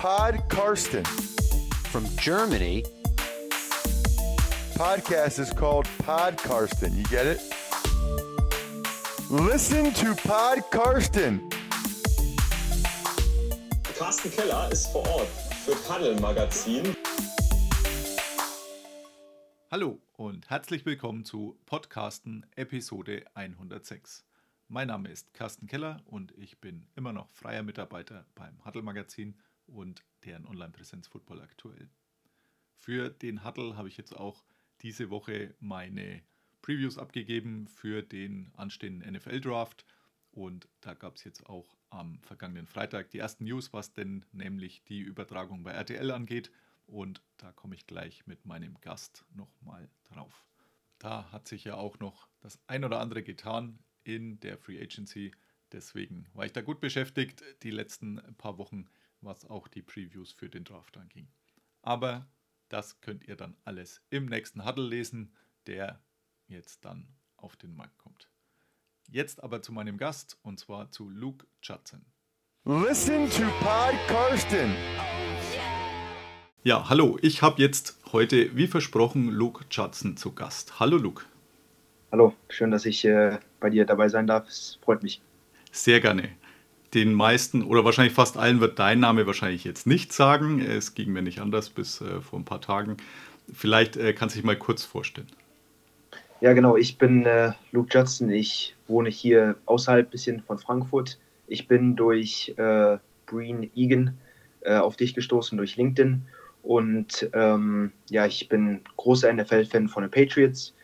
Pod Karsten. From Germany, Podcast is called Pod Karsten. You get it? Listen to Pod Karsten. Carsten Keller ist vor Ort für Paddel Magazin. Hallo und herzlich willkommen zu Podcasten Episode 106. Mein Name ist Carsten Keller und ich bin immer noch freier Mitarbeiter beim Huddle Magazin und deren Online-Präsenz Football aktuell. Für den Huddle habe ich jetzt auch diese Woche meine Previews abgegeben für den anstehenden NFL-Draft und da gab es jetzt auch am vergangenen Freitag die ersten News, was denn nämlich die Übertragung bei RTL angeht und da komme ich gleich mit meinem Gast nochmal drauf. Da hat sich ja auch noch das ein oder andere getan in der Free Agency. Deswegen war ich da gut beschäftigt die letzten paar Wochen, was auch die Previews für den Draft anging. Aber das könnt ihr dann alles im nächsten Huddle lesen, der jetzt dann auf den Markt kommt. Jetzt aber zu meinem Gast und zwar zu Luke Judson. Listen to Pod Karsten. Ja, hallo, ich habe jetzt heute, wie versprochen, Luke Judson zu Gast. Hallo Luke. Hallo, schön, dass ich äh, bei dir dabei sein darf. Es freut mich. Sehr gerne. Den meisten oder wahrscheinlich fast allen wird dein Name wahrscheinlich jetzt nicht sagen. Es ging mir nicht anders bis äh, vor ein paar Tagen. Vielleicht äh, kannst du dich mal kurz vorstellen. Ja, genau. Ich bin äh, Luke Judson. Ich wohne hier außerhalb ein bisschen von Frankfurt. Ich bin durch äh, Breen Egan äh, auf dich gestoßen, durch LinkedIn. Und ähm, ja, ich bin großer NFL-Fan von den Patriots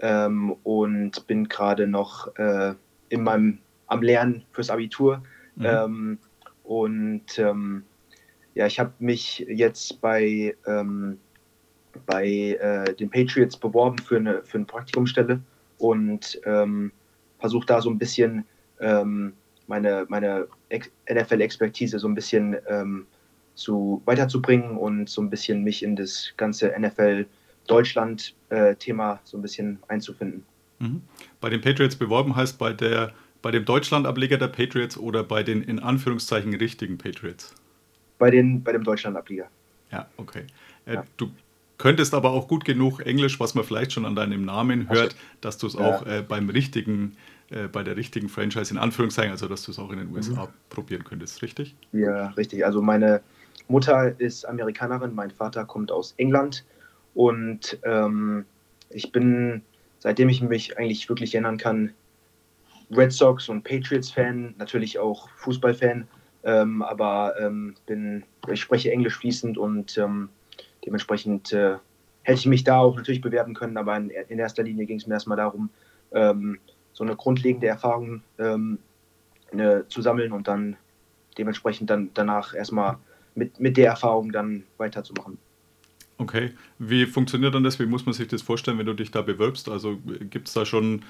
ähm, und bin gerade noch äh, in meinem, am Lernen fürs Abitur. Mhm. Ähm, und ähm, ja, ich habe mich jetzt bei, ähm, bei äh, den Patriots beworben für eine, für eine Praktikumsstelle und ähm, versuche da so ein bisschen ähm, meine, meine NFL-Expertise so ein bisschen zu, weiterzubringen und so ein bisschen mich in das ganze NFL Deutschland-Thema so ein bisschen einzufinden. Mhm. Bei den Patriots beworben heißt bei, der, bei dem Deutschland-Ableger der Patriots oder bei den in Anführungszeichen richtigen Patriots? Bei, den, bei dem Deutschland-Ableger. Ja, okay. Äh, ja. Du könntest aber auch gut genug Englisch, was man vielleicht schon an deinem Namen hört, dass du es auch äh, beim richtigen, äh, bei der richtigen Franchise in Anführungszeichen, also dass du es auch in den USA mhm. probieren könntest, richtig? Ja, richtig. Also meine Mutter ist Amerikanerin, mein Vater kommt aus England und ähm, ich bin, seitdem ich mich eigentlich wirklich erinnern kann, Red Sox und Patriots-Fan, natürlich auch Fußball-Fan, ähm, aber ähm, bin, ich spreche Englisch fließend und ähm, dementsprechend äh, hätte ich mich da auch natürlich bewerben können, aber in, in erster Linie ging es mir erstmal darum, ähm, so eine grundlegende Erfahrung ähm, eine, zu sammeln und dann dementsprechend dann danach erstmal mit, mit der Erfahrung dann weiterzumachen. Okay, wie funktioniert dann das? Wie muss man sich das vorstellen, wenn du dich da bewirbst? Also gibt es da schon,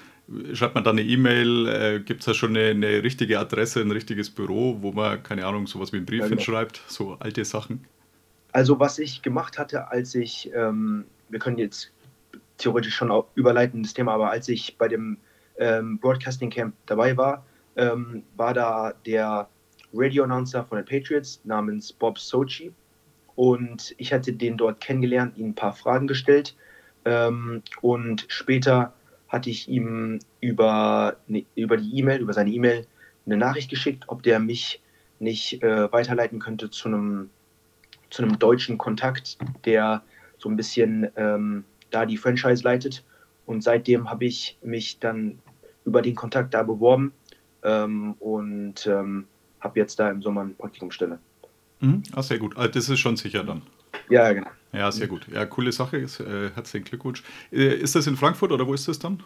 schreibt man da eine E-Mail, äh, gibt es da schon eine, eine, richtige Adresse, ein richtiges Büro, wo man, keine Ahnung, sowas wie einen Brief ja, genau. hinschreibt, so alte Sachen? Also was ich gemacht hatte, als ich, ähm, wir können jetzt theoretisch schon auch überleiten das Thema, aber als ich bei dem ähm, Broadcasting Camp dabei war, ähm, war da der Radio-Announcer von den Patriots namens Bob Sochi und ich hatte den dort kennengelernt, ihm ein paar Fragen gestellt. Ähm, und später hatte ich ihm über, über die E-Mail, über seine E-Mail eine Nachricht geschickt, ob der mich nicht äh, weiterleiten könnte zu einem, zu einem deutschen Kontakt, der so ein bisschen ähm, da die Franchise leitet. Und seitdem habe ich mich dann über den Kontakt da beworben ähm, und ähm, habe jetzt da im Sommer eine Praktikumsstelle. Mhm. Ah, sehr gut. Ah, das ist schon sicher dann. Ja, genau. Ja, sehr gut. Ja, coole Sache. Äh, herzlichen Glückwunsch. Äh, ist das in Frankfurt oder wo ist das dann?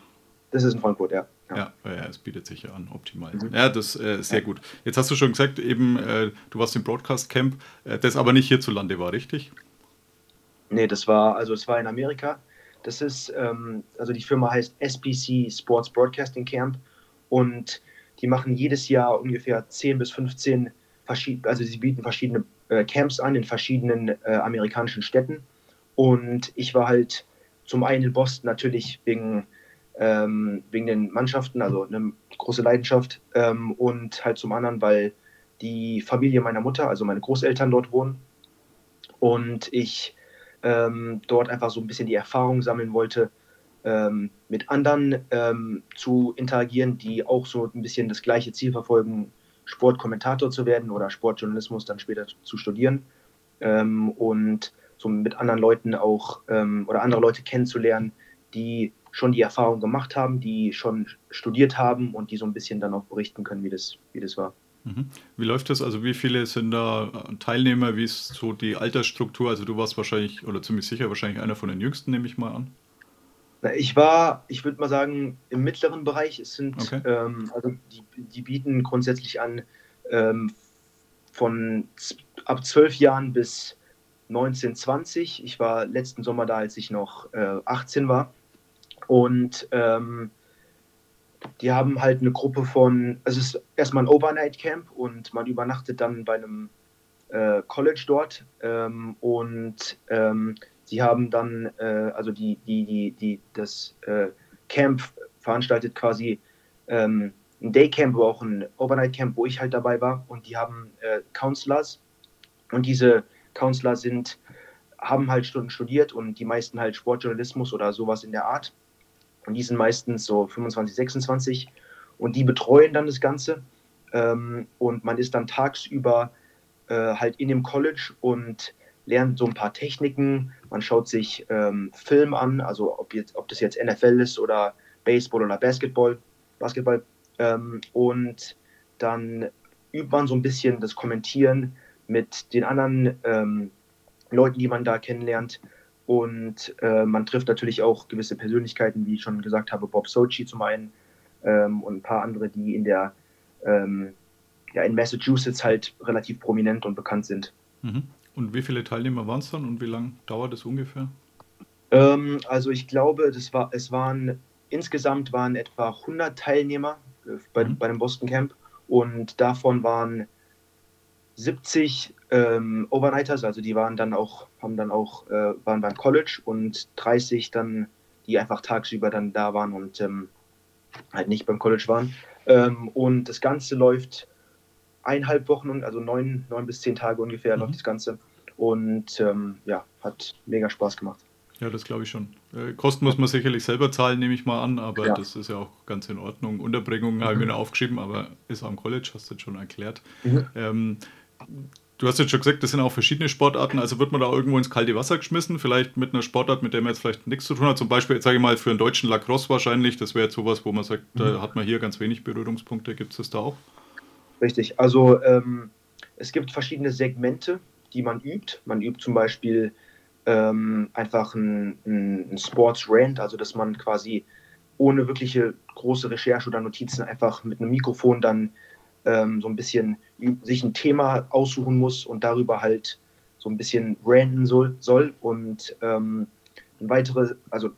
Das ist in Frankfurt, ja. Ja, ja, ja es bietet sich ja an, optimal. Mhm. Ja, das ist äh, sehr ja. gut. Jetzt hast du schon gesagt, eben, äh, du warst im Broadcast Camp, äh, das aber nicht hierzulande war, richtig? Nee, das war, also es war in Amerika. Das ist, ähm, also die Firma heißt SPC Sports Broadcasting Camp und die machen jedes Jahr ungefähr 10 bis 15 also sie bieten verschiedene äh, Camps an in verschiedenen äh, amerikanischen Städten. Und ich war halt zum einen in Boston natürlich wegen, ähm, wegen den Mannschaften, also eine große Leidenschaft. Ähm, und halt zum anderen, weil die Familie meiner Mutter, also meine Großeltern dort wohnen. und ich ähm, dort einfach so ein bisschen die Erfahrung sammeln wollte, ähm, mit anderen ähm, zu interagieren, die auch so ein bisschen das gleiche Ziel verfolgen, Sportkommentator zu werden oder Sportjournalismus dann später zu studieren ähm, und so mit anderen Leuten auch ähm, oder andere Leute kennenzulernen, die schon die Erfahrung gemacht haben, die schon studiert haben und die so ein bisschen dann auch berichten können, wie das, wie das war. Mhm. Wie läuft das? Also wie viele sind da Teilnehmer? Wie ist so die Altersstruktur? Also du warst wahrscheinlich oder ziemlich sicher wahrscheinlich einer von den Jüngsten, nehme ich mal an. Ich war, ich würde mal sagen, im mittleren Bereich. Es sind, okay. ähm, also die, die, bieten grundsätzlich an ähm, von ab zwölf Jahren bis 19, 20. Ich war letzten Sommer da, als ich noch äh, 18 war. Und ähm, die haben halt eine Gruppe von, also es ist erstmal ein Overnight Camp und man übernachtet dann bei einem äh, College dort. Ähm, und ähm, Sie haben dann, äh, also die, die, die, die, das äh, Camp veranstaltet quasi ähm, ein Daycamp, aber auch ein Overnight Camp, wo ich halt dabei war. Und die haben äh, Counselors. Und diese Counselor sind, haben halt Stunden studiert und die meisten halt Sportjournalismus oder sowas in der Art. Und die sind meistens so 25, 26 und die betreuen dann das Ganze. Ähm, und man ist dann tagsüber äh, halt in dem College und lernt so ein paar Techniken, man schaut sich ähm, Film an, also ob, jetzt, ob das jetzt NFL ist oder Baseball oder Basketball, Basketball ähm, und dann übt man so ein bisschen das Kommentieren mit den anderen ähm, Leuten, die man da kennenlernt. Und äh, man trifft natürlich auch gewisse Persönlichkeiten, wie ich schon gesagt habe, Bob Sochi zum einen ähm, und ein paar andere, die in der ähm, ja, in Massachusetts halt relativ prominent und bekannt sind. Mhm. Und wie viele Teilnehmer waren es dann und wie lange dauert es ungefähr? Ähm, also ich glaube, das war, es waren insgesamt waren etwa 100 Teilnehmer äh, bei, mhm. bei dem Boston Camp und davon waren 70 ähm, Overnighters, also die waren dann auch, haben dann auch, äh, waren beim College und 30 dann, die einfach tagsüber dann da waren und ähm, halt nicht beim College waren. Ähm, und das Ganze läuft eineinhalb Wochen, also neun, neun bis zehn Tage ungefähr mhm. läuft das Ganze. Und ähm, ja, hat mega Spaß gemacht. Ja, das glaube ich schon. Äh, Kosten muss man sicherlich selber zahlen, nehme ich mal an, aber ja. das ist ja auch ganz in Ordnung. Unterbringung mhm. habe ich mir noch aufgeschrieben, aber ist am College, hast du jetzt schon erklärt. Mhm. Ähm, du hast jetzt schon gesagt, das sind auch verschiedene Sportarten, also wird man da irgendwo ins kalte Wasser geschmissen, vielleicht mit einer Sportart, mit der man jetzt vielleicht nichts zu tun hat. Zum Beispiel, sage ich mal, für einen deutschen Lacrosse wahrscheinlich, das wäre jetzt sowas, wo man sagt, mhm. da hat man hier ganz wenig Berührungspunkte. Gibt es das da auch? Richtig, also ähm, es gibt verschiedene Segmente, die man übt. Man übt zum Beispiel ähm, einfach ein, ein Sports Rant, also dass man quasi ohne wirkliche große Recherche oder Notizen einfach mit einem Mikrofon dann ähm, so ein bisschen sich ein Thema aussuchen muss und darüber halt so ein bisschen ranten soll. soll. Und ähm, weitere, also,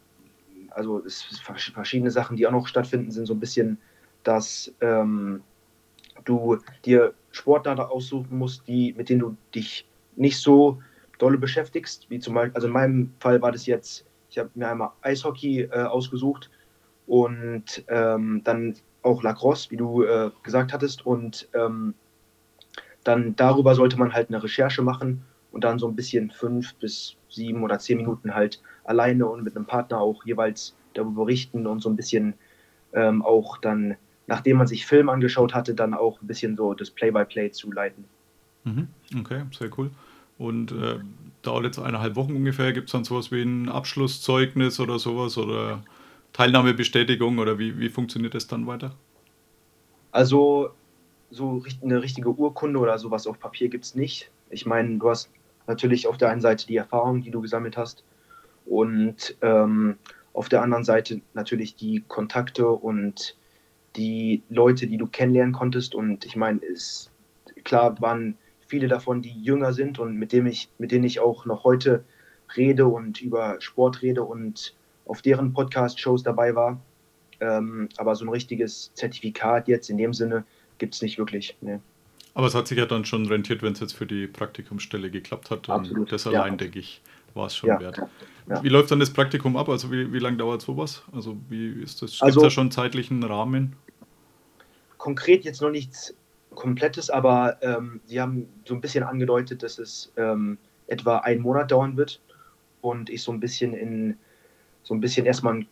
also es verschiedene Sachen, die auch noch stattfinden, sind so ein bisschen, dass ähm, du dir Sportler aussuchen musst, die, mit denen du dich nicht so dolle beschäftigst, wie zum Beispiel, also in meinem Fall war das jetzt, ich habe mir einmal Eishockey äh, ausgesucht und ähm, dann auch Lacrosse, wie du äh, gesagt hattest, und ähm, dann darüber sollte man halt eine Recherche machen und dann so ein bisschen fünf bis sieben oder zehn Minuten halt alleine und mit einem Partner auch jeweils darüber berichten und so ein bisschen ähm, auch dann nachdem man sich Film angeschaut hatte, dann auch ein bisschen so das Play-by-Play -play zu leiten. Mhm. Okay, sehr cool. Und äh, dauert jetzt eineinhalb Wochen ungefähr. Gibt es dann sowas wie ein Abschlusszeugnis oder sowas oder Teilnahmebestätigung oder wie, wie funktioniert das dann weiter? Also so eine richtige Urkunde oder sowas auf Papier gibt es nicht. Ich meine, du hast natürlich auf der einen Seite die Erfahrung, die du gesammelt hast und ähm, auf der anderen Seite natürlich die Kontakte und die Leute, die du kennenlernen konntest. Und ich meine, ist klar waren viele davon, die jünger sind und mit, dem ich, mit denen ich auch noch heute rede und über Sport rede und auf deren Podcast-Shows dabei war. Ähm, aber so ein richtiges Zertifikat jetzt in dem Sinne gibt es nicht wirklich. Nee. Aber es hat sich ja dann schon rentiert, wenn es jetzt für die Praktikumsstelle geklappt hat. Absolut. Und das allein, ja. denke ich, war es schon ja, wert. Ja. Wie läuft dann das Praktikum ab? Also wie, wie lange dauert sowas? Also wie ist das? Gibt es also, da schon zeitlichen Rahmen? konkret jetzt noch nichts Komplettes, aber ähm, sie haben so ein bisschen angedeutet, dass es ähm, etwa einen Monat dauern wird und ich so ein bisschen in so ein bisschen erstmal einen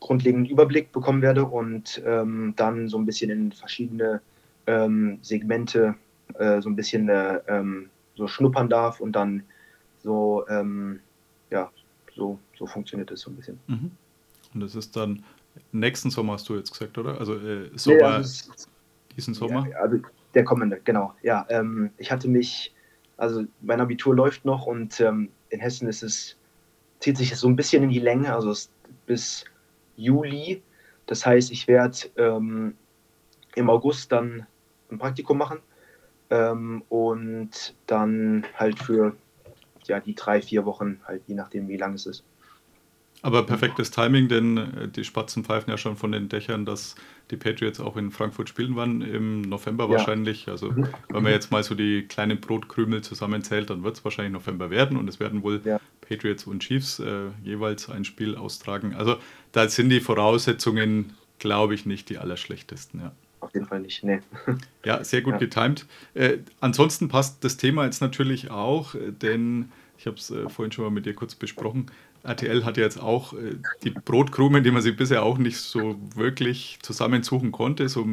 grundlegenden Überblick bekommen werde und ähm, dann so ein bisschen in verschiedene ähm, Segmente äh, so ein bisschen äh, ähm, so schnuppern darf und dann so ähm, ja so, so funktioniert es so ein bisschen. Mhm. Und das ist dann nächsten Sommer hast du jetzt gesagt, oder? Also äh, Sommer, Ja, das ist- diesen Sommer? Ja, also der kommende, genau. Ja, ähm, ich hatte mich, also mein Abitur läuft noch und ähm, in Hessen ist es, zieht sich es so ein bisschen in die Länge, also bis Juli. Das heißt, ich werde ähm, im August dann ein Praktikum machen ähm, und dann halt für ja, die drei, vier Wochen, halt je nachdem, wie lang es ist. Aber perfektes Timing, denn äh, die Spatzen pfeifen ja schon von den Dächern, dass die Patriots auch in Frankfurt spielen werden, im November Ja. wahrscheinlich. Also Mhm. wenn man jetzt mal so die kleinen Brotkrümel zusammenzählt, dann wird es wahrscheinlich November werden und es werden wohl Ja. Patriots und Chiefs äh, jeweils ein Spiel austragen. Also da sind die Voraussetzungen, glaube ich, nicht die allerschlechtesten. Ja. Auf jeden Fall nicht, nee. Ja, sehr gut Ja. getimt. Äh, ansonsten passt das Thema jetzt natürlich auch, äh, denn ich habe es äh, vorhin schon mal mit dir kurz besprochen. RTL hat ja jetzt auch äh, die Brotkrumen, die man sich bisher auch nicht so wirklich zusammensuchen konnte, so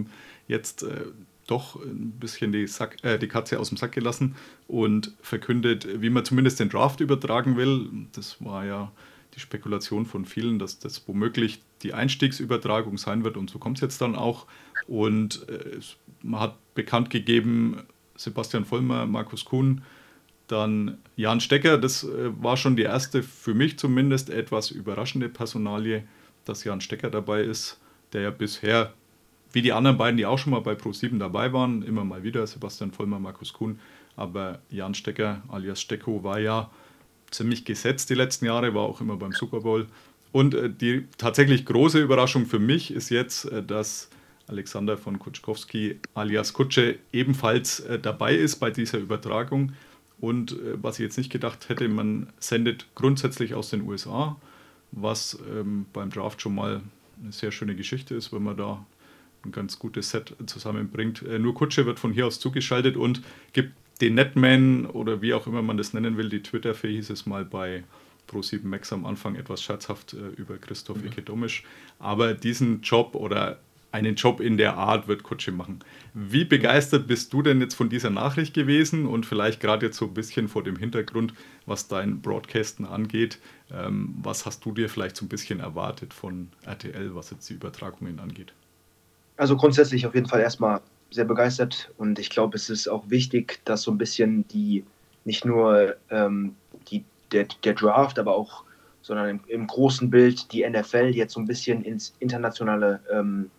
jetzt äh, doch ein bisschen die, Sack, äh, die Katze aus dem Sack gelassen und verkündet, wie man zumindest den Draft übertragen will. Das war ja Spekulation von vielen, dass das womöglich die Einstiegsübertragung sein wird und so kommt es jetzt dann auch. Und äh, man hat bekannt gegeben, Sebastian Vollmer, Markus Kuhn, dann Jan Stecker, das äh, war schon die erste, für mich zumindest, etwas überraschende Personalie, dass Jan Stecker dabei ist, der ja bisher, wie die anderen beiden, die auch schon mal bei Pro7 dabei waren, immer mal wieder, Sebastian Vollmer, Markus Kuhn, aber Jan Stecker alias Stecko war ja ziemlich gesetzt die letzten Jahre, war auch immer beim Super Bowl. Und äh, die tatsächlich große Überraschung für mich ist jetzt, äh, dass Alexander von Kutschkowski alias Kutsche ebenfalls äh, dabei ist bei dieser Übertragung. Und was ich jetzt nicht gedacht hätte, man sendet grundsätzlich aus den USA, was ähm, beim Draft schon mal eine sehr schöne Geschichte ist, wenn man da ein ganz gutes Set zusammenbringt. Nur Kutsche wird von hier aus zugeschaltet und gibt den Netman oder wie auch immer man das nennen will, die Twitter-Fee hieß es mal bei Pro7 Max am Anfang etwas scherzhaft äh, über Christoph mhm. Ikedomisch. Aber diesen Job oder einen Job in der Art wird Kutsche machen. Wie begeistert bist du denn jetzt von dieser Nachricht gewesen und vielleicht gerade jetzt so ein bisschen vor dem Hintergrund, was dein Broadcasten angeht, ähm, was hast du dir vielleicht so ein bisschen erwartet von RTL, was jetzt die Übertragungen angeht? Also grundsätzlich auf jeden Fall erstmal sehr begeistert und ich glaube, es ist auch wichtig, dass so ein bisschen die, nicht nur ähm, die, der, der Draft, aber auch, sondern im, im, großen Bild die NFL jetzt so ein bisschen ins internationale ähm,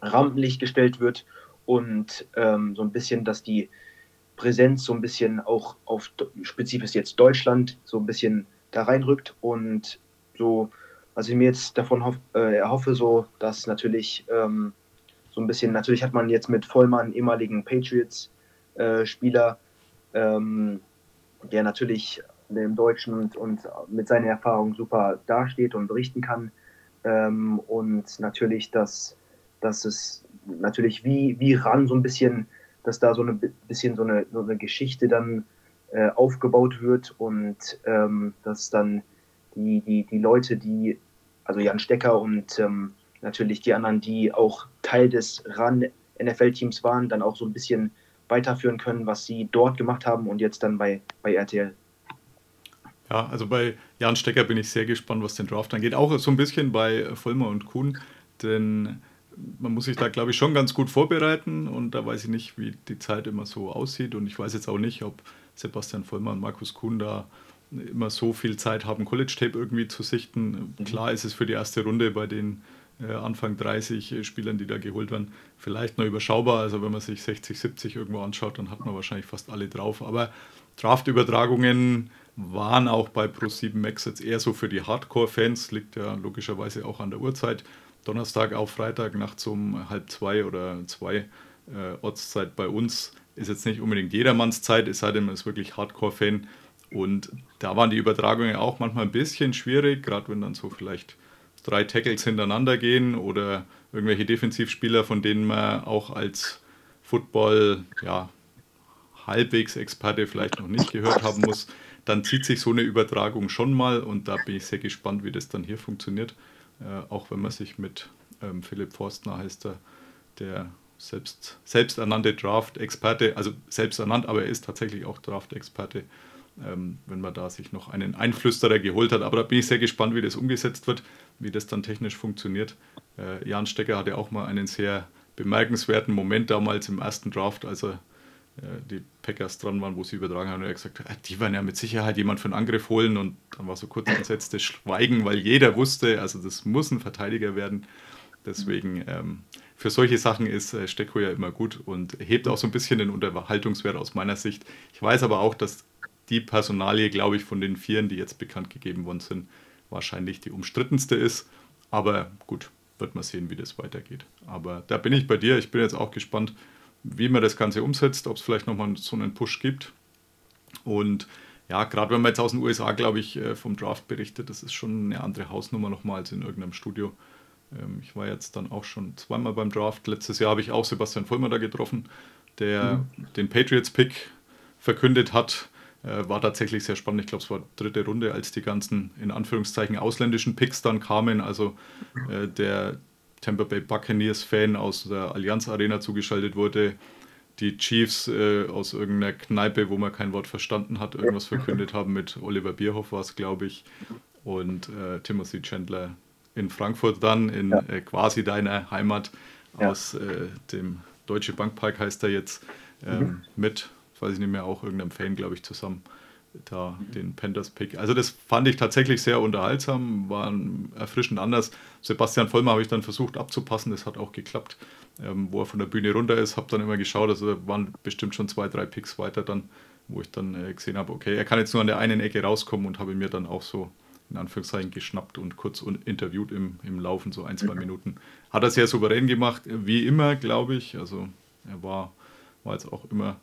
Rampenlicht gestellt wird und ähm, so ein bisschen, dass die Präsenz so ein bisschen auch auf spezifisch jetzt Deutschland so ein bisschen da reinrückt und so, was ich mir jetzt davon hoff, äh, erhoffe, so, dass natürlich ähm, so ein bisschen, natürlich hat man jetzt mit Vollmann, ehemaligen Patriots-Spieler, äh, ähm, der natürlich im Deutschen und, und, mit seiner Erfahrung super dasteht und berichten kann. Ähm, und natürlich, dass, dass es natürlich wie, wie ran so ein bisschen, dass da so ein bisschen so eine, so eine Geschichte dann äh, aufgebaut wird und ähm, dass dann die, die, die Leute, die, also Jan Stecker und ähm, natürlich die anderen, die auch Teil des RAN-NFL-Teams waren, dann auch so ein bisschen weiterführen können, was sie dort gemacht haben und jetzt dann bei, bei RTL. Ja, also bei Jan Stecker bin ich sehr gespannt, was den Draft angeht. Auch so ein bisschen bei Vollmer und Kuhn, denn man muss sich da, glaube ich, schon ganz gut vorbereiten und da weiß ich nicht, wie die Zeit immer so aussieht und ich weiß jetzt auch nicht, ob Sebastian Vollmer und Markus Kuhn da immer so viel Zeit haben, College-Tape irgendwie zu sichten. Mhm. Klar ist es für die erste Runde bei den Anfang 30 Spielern, die da geholt werden, vielleicht noch überschaubar. Also wenn man sich 60, 70 irgendwo anschaut, dann hat man wahrscheinlich fast alle drauf. Aber Draft-Übertragungen waren auch bei Pro7 Max jetzt eher so für die Hardcore-Fans, liegt ja logischerweise auch an der Uhrzeit. Donnerstag auf Freitag nachts um halb zwei oder zwei äh, Ortszeit bei uns ist jetzt nicht unbedingt jedermanns Zeit, es sei denn, man ist wirklich Hardcore-Fan. Und da waren die Übertragungen auch manchmal ein bisschen schwierig, gerade wenn dann so vielleicht drei Tackles hintereinander gehen oder irgendwelche Defensivspieler, von denen man auch als Football, ja, halbwegs Experte vielleicht noch nicht gehört haben muss. dann zieht sich so eine Übertragung schon mal und da bin ich sehr gespannt, wie das dann hier funktioniert. Äh, auch wenn man sich mit ähm, Philipp Forstner heißt er, der selbst, selbsternannte Draft-Experte, also selbsternannt, aber er ist tatsächlich auch Draft-Experte, ähm, wenn man da sich noch einen Einflüsterer geholt hat. Aber da bin ich sehr gespannt, wie das umgesetzt wird, wie das dann technisch funktioniert. Äh, Jan Stecker hatte auch mal einen sehr bemerkenswerten Moment damals im ersten Draft, als er äh, die Packers dran waren, wo sie übertragen haben, und er gesagt, äh, die werden ja mit Sicherheit jemand für einen Angriff holen und dann war so kurz entsetztes Schweigen, weil jeder wusste, also das muss ein Verteidiger werden. Deswegen ähm, für solche Sachen ist äh, Stecko ja immer gut und hebt auch so ein bisschen den Unterhaltungswert aus meiner Sicht. Ich weiß aber auch, dass die Personalie, glaube ich, von den Vieren, die jetzt bekannt gegeben worden sind, wahrscheinlich die umstrittenste ist. Aber gut, wird man sehen, wie das weitergeht. Aber da bin ich bei dir. Ich bin jetzt auch gespannt, wie man das Ganze umsetzt, ob es vielleicht nochmal so einen Push gibt. Und ja, gerade wenn man jetzt aus den USA, glaube ich, äh, vom Draft berichtet, das ist schon eine andere Hausnummer nochmal als in irgendeinem Studio. Ähm, ich war jetzt dann auch schon zweimal beim Draft. Letztes Jahr habe ich auch Sebastian Vollmer da getroffen, der mhm. den Patriots-Pick verkündet hat. Äh, war tatsächlich sehr spannend. Ich glaube, es war dritte Runde, als die ganzen in Anführungszeichen ausländischen Picks dann kamen. Also äh, der Tampa Bay Buccaneers-Fan aus der Allianz Arena zugeschaltet wurde. Die Chiefs äh, aus irgendeiner Kneipe, wo man kein Wort verstanden hat, irgendwas verkündet haben mit Oliver Bierhoff war es, glaube ich. Und äh, Timothy Chandler in Frankfurt dann, in ja. äh, quasi deiner Heimat ja. aus dem Deutsche Bankpark heißt er jetzt, ähm, mhm. mit weiß ich nicht mehr, auch irgendeinem Fan, glaube ich, zusammen da den Panthers Pick. Also das fand ich tatsächlich sehr unterhaltsam, war erfrischend anders. Sebastian Vollmer habe ich dann versucht abzupassen, das hat auch geklappt. Ähm, wo er von der Bühne runter ist, habe dann immer geschaut, also waren bestimmt schon zwei, drei Picks weiter dann, wo ich dann äh, gesehen habe, okay, er kann jetzt nur an der einen Ecke rauskommen und habe mir dann auch so in Anführungszeichen geschnappt und kurz interviewt im, im Laufen, so ein, zwei mhm. Minuten. Hat er sehr souverän gemacht, wie immer, glaube ich. Also er war, war jetzt auch immer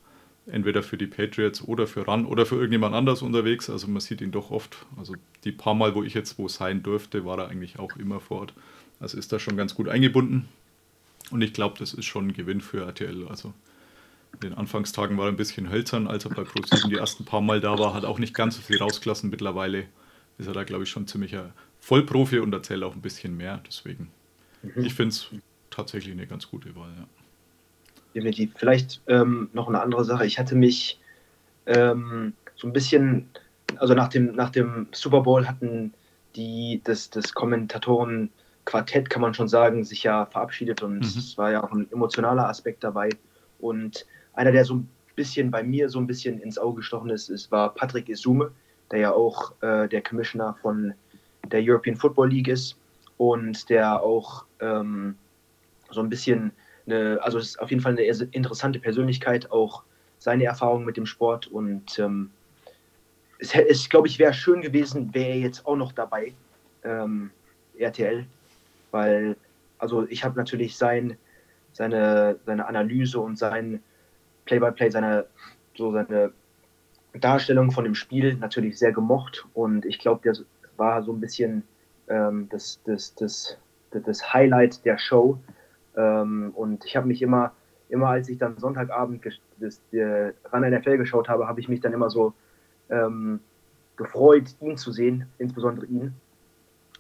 entweder für die Patriots oder für Run oder für irgendjemand anders unterwegs. Also man sieht ihn doch oft. Also die paar Mal, wo ich jetzt wo sein durfte, war er eigentlich auch immer vor Ort. Also ist da schon ganz gut eingebunden. Und ich glaube, das ist schon ein Gewinn für RTL. Also in den Anfangstagen war er ein bisschen hölzern, als er bei Pro7 die ersten paar Mal da war, hat auch nicht ganz so viel rausgelassen. Mittlerweile ist er da, glaube ich, schon ziemlicher Vollprofi und erzählt auch ein bisschen mehr. Deswegen, mhm. ich finde es tatsächlich eine ganz gute Wahl. Ja definitiv. Vielleicht ähm, noch eine andere Sache. Ich hatte mich ähm, so ein bisschen, also nach dem, nach dem Super Bowl hatten die, das, das Kommentatoren-Quartett, kann man schon sagen, sich ja verabschiedet und mhm. es war ja auch ein emotionaler Aspekt dabei. Und einer, der so ein bisschen bei mir so ein bisschen ins Auge gestochen ist, ist war Patrick Isume, der ja auch äh, der Commissioner von der European Football League ist und der auch ähm, so ein bisschen eine, also es ist auf jeden Fall eine interessante Persönlichkeit, auch seine Erfahrungen mit dem Sport und ähm, es, es glaube ich, wäre schön gewesen, wäre er jetzt auch noch dabei, ähm, RTL, weil, also ich habe natürlich sein, seine, seine Analyse und sein Play-by-Play, -play, seine, so seine Darstellung von dem Spiel natürlich sehr gemocht und ich glaube, das war so ein bisschen ähm, das, das, das, das Highlight der Show, ähm, und ich habe mich immer, immer als ich dann Sonntagabend das, der Run NFL geschaut habe, habe ich mich dann immer so ähm, gefreut, ihn zu sehen, insbesondere ihn.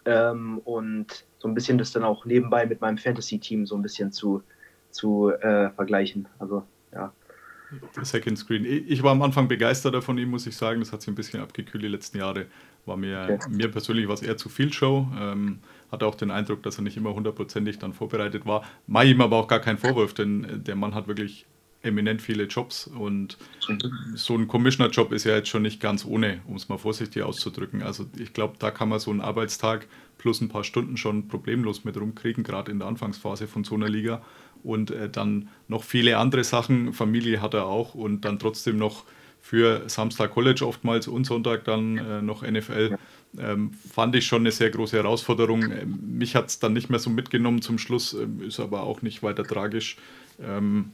Ähm, und so ein bisschen das dann auch nebenbei mit meinem Fantasy-Team so ein bisschen zu, zu äh, vergleichen. Also, ja. Second Screen. Ich war am Anfang begeisterter von ihm, muss ich sagen. Das hat sich ein bisschen abgekühlt die letzten Jahre. War mir, okay. mir persönlich was eher zu viel Show. Ähm, hatte auch den Eindruck, dass er nicht immer hundertprozentig dann vorbereitet war. Mach ihm aber auch gar keinen Vorwurf, denn äh, der Mann hat wirklich eminent viele Jobs und so ein Commissioner-Job ist ja jetzt schon nicht ganz ohne, um es mal vorsichtig auszudrücken. Also ich glaube, da kann man so einen Arbeitstag plus ein paar Stunden schon problemlos mit rumkriegen, gerade in der Anfangsphase von so einer Liga. Und äh, dann noch viele andere Sachen, Familie hat er auch und dann trotzdem noch für Samstag College oftmals und Sonntag dann äh, noch NFL. Ähm, fand ich schon eine sehr große Herausforderung. Ähm, mich hat es dann nicht mehr so mitgenommen zum Schluss, ähm, ist aber auch nicht weiter tragisch. Ähm,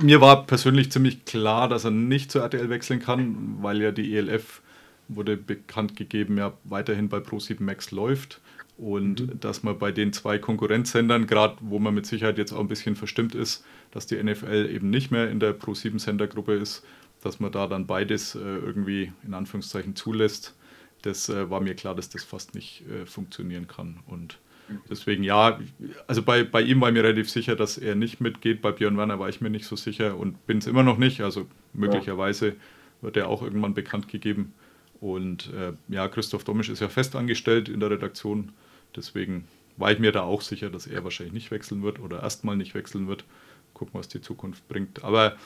mir war persönlich ziemlich klar, dass er nicht zur RTL wechseln kann, weil ja die ELF wurde bekannt gegeben, ja weiterhin bei Pro7 Max läuft und mhm. dass man bei den zwei Konkurrenzsendern, gerade wo man mit Sicherheit jetzt auch ein bisschen verstimmt ist, dass die NFL eben nicht mehr in der Pro7 Sendergruppe ist, dass man da dann beides äh, irgendwie in Anführungszeichen zulässt, das äh, war mir klar, dass das fast nicht äh, funktionieren kann. Und deswegen ja, also bei, bei ihm war ich mir relativ sicher, dass er nicht mitgeht. Bei Björn Werner war ich mir nicht so sicher und bin es immer noch nicht. Also möglicherweise wird er auch irgendwann bekannt gegeben. Und äh, ja, Christoph Domisch ist ja fest angestellt in der Redaktion. Deswegen war ich mir da auch sicher, dass er wahrscheinlich nicht wechseln wird oder erstmal nicht wechseln wird. Gucken, was die Zukunft bringt. Aber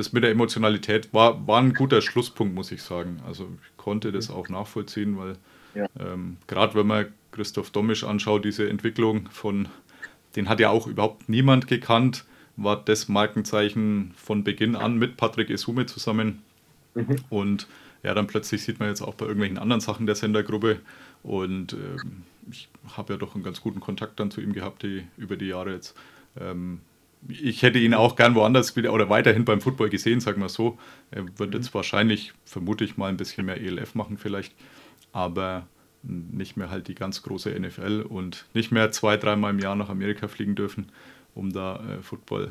das mit der Emotionalität war, war ein guter Schlusspunkt, muss ich sagen. Also ich konnte das auch nachvollziehen, weil Ja. ähm, gerade wenn man Christoph Domisch anschaut, diese Entwicklung von, den hat ja auch überhaupt niemand gekannt, war das Markenzeichen von Beginn an mit Patrick Esume zusammen. Und ja, dann plötzlich sieht man jetzt auch bei irgendwelchen anderen Sachen der Sendergruppe. Und ähm, ich habe ja doch einen ganz guten Kontakt dann zu ihm gehabt die, über die Jahre jetzt. Ähm, ich hätte ihn auch gern woanders wieder oder weiterhin beim Football gesehen, sagen wir so. Er wird jetzt wahrscheinlich, vermute ich mal, ein bisschen mehr ELF machen vielleicht, aber nicht mehr halt die ganz große NFL und nicht mehr zwei, dreimal im Jahr nach Amerika fliegen dürfen, um da äh, Football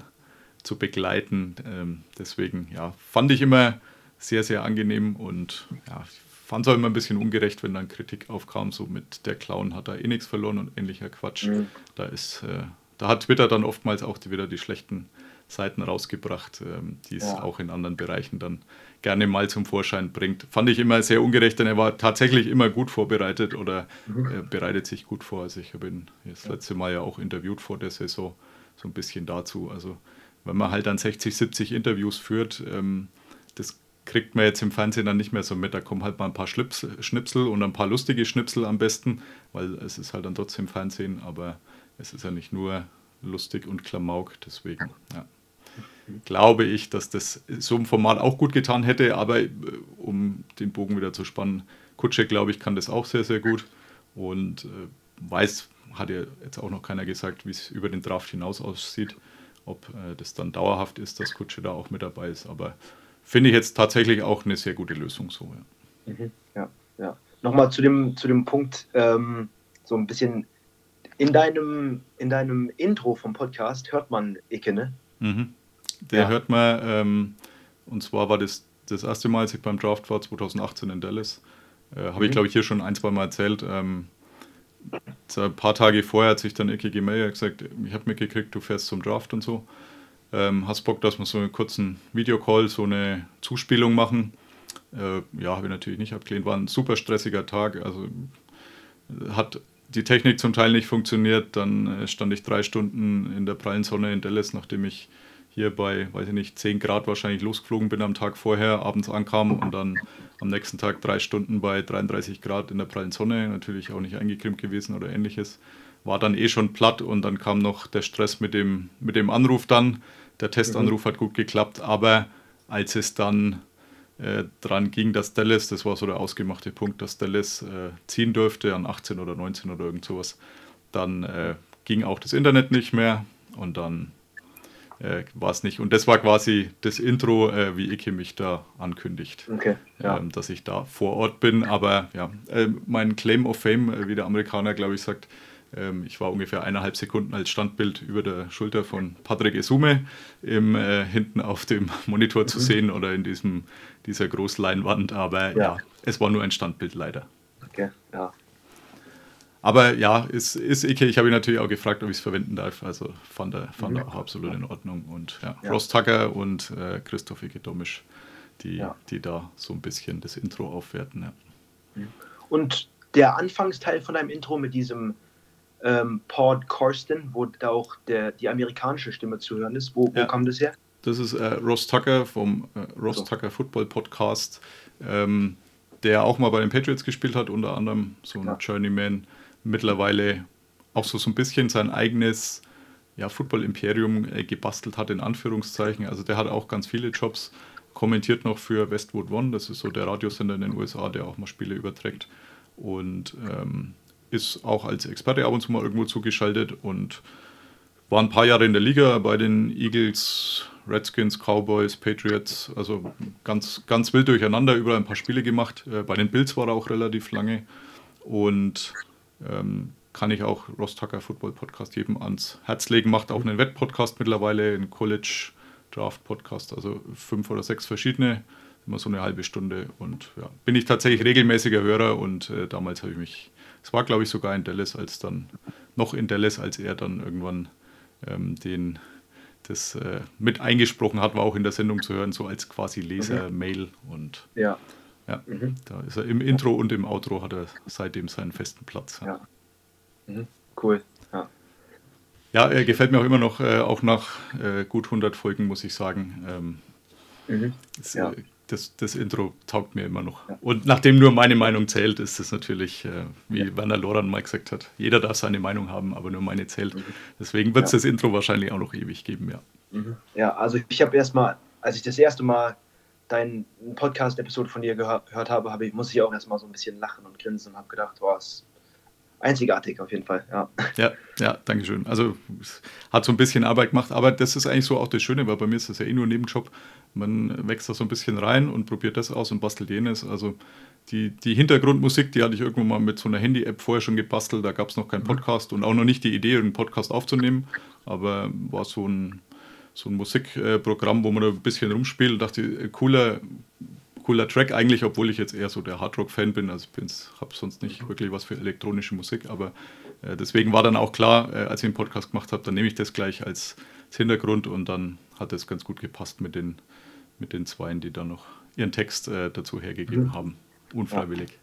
zu begleiten. Ähm, deswegen, ja, fand ich immer sehr, sehr angenehm und ja, fand es auch immer ein bisschen ungerecht, wenn dann Kritik aufkam, so mit der Clown hat da eh nichts verloren und ähnlicher Quatsch. Mhm. Da ist, äh, da hat Twitter dann oftmals auch die, wieder die schlechten Seiten rausgebracht, ähm, die es Ja. auch in anderen Bereichen dann gerne mal zum Vorschein bringt. Fand ich immer sehr ungerecht, denn er war tatsächlich immer gut vorbereitet oder äh, bereitet sich gut vor. Also ich habe ihn das letzte Mal ja auch interviewt vor der Saison, so ein bisschen dazu. Also wenn man halt dann 60, 70 Interviews führt, ähm, das kriegt man jetzt im Fernsehen dann nicht mehr so mit. Da kommen halt mal ein paar Schlips, Schnipsel und ein paar lustige Schnipsel am besten, weil es ist halt dann trotzdem Fernsehen, aber es ist ja nicht nur lustig und Klamauk, deswegen, ja. Glaube ich, dass das so ein Format auch gut getan hätte, aber äh, um den Bogen wieder zu spannen, Kutsche, glaube ich, kann das auch sehr, sehr gut und äh, weiß, hat ja jetzt auch noch keiner gesagt, wie es über den Draft hinaus aussieht, ob äh, das dann dauerhaft ist, dass Kutsche da auch mit dabei ist, aber finde ich jetzt tatsächlich auch eine sehr gute Lösung so. Ja. Mhm. Ja, ja. Nochmal zu dem, zu dem Punkt, ähm, so ein bisschen in deinem, in deinem Intro vom Podcast hört man Icke, ne? Mhm. Der Ja. hört man, ähm, und zwar war das das erste Mal, als ich beim Draft war, 2018 in Dallas. Äh, Habe ich, Mhm. glaube ich, hier schon ein, zwei Mal erzählt. Ähm, ein paar Tage vorher hat sich dann Icke gemeldet und gesagt, ich habe mitgekriegt, du fährst zum Draft und so. Ähm, hast Bock, dass wir so einen kurzen Videocall, so eine Zuspielung machen? Äh, ja, habe ich natürlich nicht abgelehnt. War ein super stressiger Tag. Also hat die Technik zum Teil nicht funktioniert. Dann äh, stand ich drei Stunden in der prallen Sonne in Dallas, nachdem ich hier bei, weiß ich nicht, 10 Grad wahrscheinlich losgeflogen bin am Tag vorher, abends ankam und dann am nächsten Tag drei Stunden bei 33 Grad in der prallen Sonne, natürlich auch nicht eingecremt gewesen oder ähnliches. War dann eh schon platt und dann kam noch der Stress mit dem, mit dem Anruf dann. Der Testanruf hat gut geklappt, aber als es dann äh, dran ging, dass Dallas, das war so der ausgemachte Punkt, dass Dallas äh, ziehen dürfte an 18 oder 19 oder irgend sowas, dann äh, ging auch das Internet nicht mehr und dann äh, war es nicht. Und das war quasi das Intro, äh, wie Ike mich da ankündigt, Okay, ja. ähm, dass ich da vor Ort bin. Aber ja, mein Claim of Fame, wie der Amerikaner, glaube ich, sagt, ähm, ich war ungefähr eineinhalb Sekunden als Standbild über der Schulter von Patrick Esume im, äh, hinten auf dem Monitor zu sehen oder in diesem, dieser Großleinwand. Aber ja. Ja. es war nur ein Standbild leider. Okay, ja. Aber ja, ist, ist Ike. Ich habe ihn natürlich auch gefragt, ob ich es verwenden darf. Also fand er, fand er auch absolut in Ordnung. Und ja, Ja. Ross Tucker und äh, Christoph Ike Domisch, die, Ja. die da so ein bisschen das Intro aufwerten. Ja. Und der Anfangsteil von deinem Intro mit diesem ähm, Pod Corsten, wo da auch der, die amerikanische Stimme zu hören ist, wo, wo kam das her? Das ist äh, Ross Tucker vom äh, Ross So. Tucker Football Podcast, ähm, der auch mal bei den Patriots gespielt hat, unter anderem so ein Ja. Journeyman. Mittlerweile auch so, so ein bisschen sein eigenes ja, Football-Imperium äh, gebastelt hat, in Anführungszeichen. Also der hat auch ganz viele Jobs, kommentiert noch für Westwood One, das ist so der Radiosender in den USA, der auch mal Spiele überträgt. Und ähm, ist auch als Experte ab und zu mal irgendwo zugeschaltet und war ein paar Jahre in der Liga bei den Eagles, Redskins, Cowboys, Patriots, also ganz, ganz wild durcheinander, überall ein paar Spiele gemacht. Äh, Bei den Bills war er auch relativ lange und ähm, kann ich auch Ross Tucker Football Podcast jedem ans Herz legen. Macht auch einen Wettpodcast mittlerweile, einen College Draft-Podcast, also fünf oder sechs verschiedene, immer so eine halbe Stunde. Und ja, bin ich tatsächlich regelmäßiger Hörer und äh, damals habe ich mich, es war glaube ich sogar in Dallas, als dann, noch in Dallas, als er dann irgendwann ähm, den das äh, mit eingesprochen hat, war auch in der Sendung zu hören, so als quasi Leser-Mail. Und Ja. ja, Mhm. da ist er im Intro und im Outro hat er seitdem seinen festen Platz. Ja. Mhm. Cool. Ja. Ja, er gefällt mir auch immer noch, äh, auch nach äh, gut 100 Folgen, muss ich sagen. Ähm, Mhm. das, Ja. Das, das Intro taugt mir immer noch. Ja. Und nachdem nur meine Meinung zählt, ist es natürlich, äh, wie Ja. Werner Loran mal gesagt hat, jeder darf seine Meinung haben, aber nur meine zählt. Mhm. Deswegen wird es Ja. das Intro wahrscheinlich auch noch ewig geben, ja. Mhm. Ja, also ich habe erstmal, als ich das erste Mal deinen Podcast-Episode von dir gehör, gehört habe, habe ich, muss ich auch erstmal so ein bisschen lachen und grinsen und habe gedacht, boah, ist einzigartig auf jeden Fall. Ja. Ja, ja, danke schön. Also hat so ein bisschen Arbeit gemacht, aber das ist eigentlich so auch das Schöne, weil bei mir ist das ja eh nur ein Nebenjob. Man wächst da so ein bisschen rein und probiert das aus und bastelt jenes. Also die, die Hintergrundmusik, die hatte ich irgendwann mal mit so einer Handy-App vorher schon gebastelt. Da gab es noch keinen Podcast und auch noch nicht die Idee, einen Podcast aufzunehmen. Aber war so ein, so ein Musikprogramm, wo man da ein bisschen rumspielt. Dachte, äh, cooler, cooler Track eigentlich, obwohl ich jetzt eher so der Hardrock-Fan bin. Also ich habe sonst nicht wirklich was für elektronische Musik, aber äh, deswegen war dann auch klar, äh, als ich den Podcast gemacht habe, dann nehme ich das gleich als, als Hintergrund und dann hat es ganz gut gepasst mit den, mit den Zweien, die dann noch ihren Text äh, dazu hergegeben Mhm. haben. Unfreiwillig.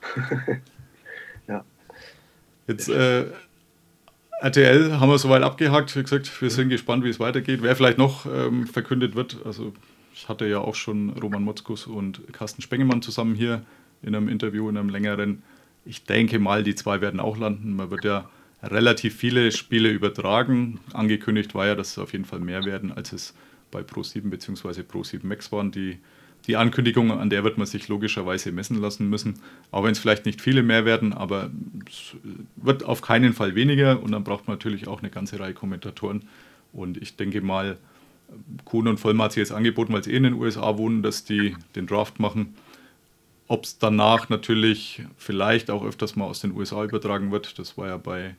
Ja. Jetzt äh, RTL haben wir soweit abgehakt. Wie gesagt, wir sind gespannt, wie es weitergeht. Wer vielleicht noch ähm, verkündet wird, also ich hatte ja auch schon Roman Motzkus und Carsten Spengemann zusammen hier in einem Interview, in einem längeren. Ich denke mal, die zwei werden auch landen. Man wird ja relativ viele Spiele übertragen. Angekündigt war ja, dass es auf jeden Fall mehr werden, als es bei Pro7 bzw. Pro7 Max waren. Die, die Ankündigung, an der wird man sich logischerweise messen lassen müssen. Auch wenn es vielleicht nicht viele mehr werden, aber es wird auf keinen Fall weniger. Und dann braucht man natürlich auch eine ganze Reihe Kommentatoren. Und ich denke mal, Kuhn und Vollmer hat sich jetzt angeboten, weil sie eh in den USA wohnen, dass die den Draft machen. Ob es danach natürlich vielleicht auch öfters mal aus den USA übertragen wird, das war ja bei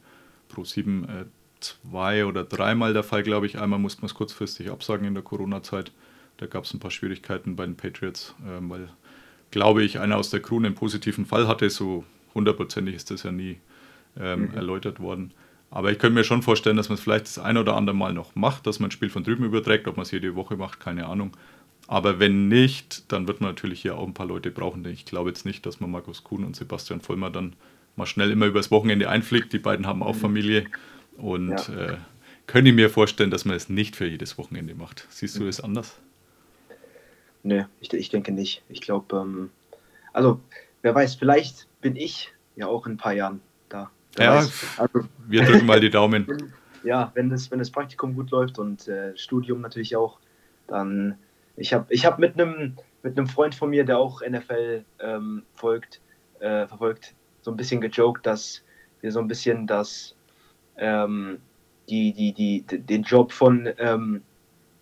Pro7 äh, zwei oder dreimal der Fall, glaube ich. Einmal musste man es kurzfristig absagen in der Corona-Zeit. Da gab es ein paar Schwierigkeiten bei den Patriots, äh, weil, glaube ich, einer aus der Crew einen positiven Fall hatte. So hundertprozentig ist das ja nie ähm, Mhm. erläutert worden. Aber ich könnte mir schon vorstellen, dass man es vielleicht das ein oder andere Mal noch macht, dass man ein Spiel von drüben überträgt, ob man es jede Woche macht, keine Ahnung. Aber wenn nicht, dann wird man natürlich hier auch ein paar Leute brauchen. Denn ich glaube jetzt nicht, dass man Markus Kuhn und Sebastian Vollmer dann mal schnell immer übers Wochenende einfliegt. Die beiden haben auch Familie und Ja. äh, könnte mir vorstellen, dass man es nicht für jedes Wochenende macht. Siehst du das anders? Nee, ich, ich denke nicht. Ich glaube, ähm, also wer weiß, vielleicht bin ich ja auch in ein paar Jahren Ja. Also, Wir drücken mal die Daumen. ja, wenn das, wenn das Praktikum gut läuft und äh, Studium natürlich auch, dann ich habe ich hab mit einem mit einem Freund von mir, der auch NFL ähm, folgt, äh, verfolgt, so ein bisschen gejoked, dass wir so ein bisschen das ähm, die, die, die, den Job von ähm,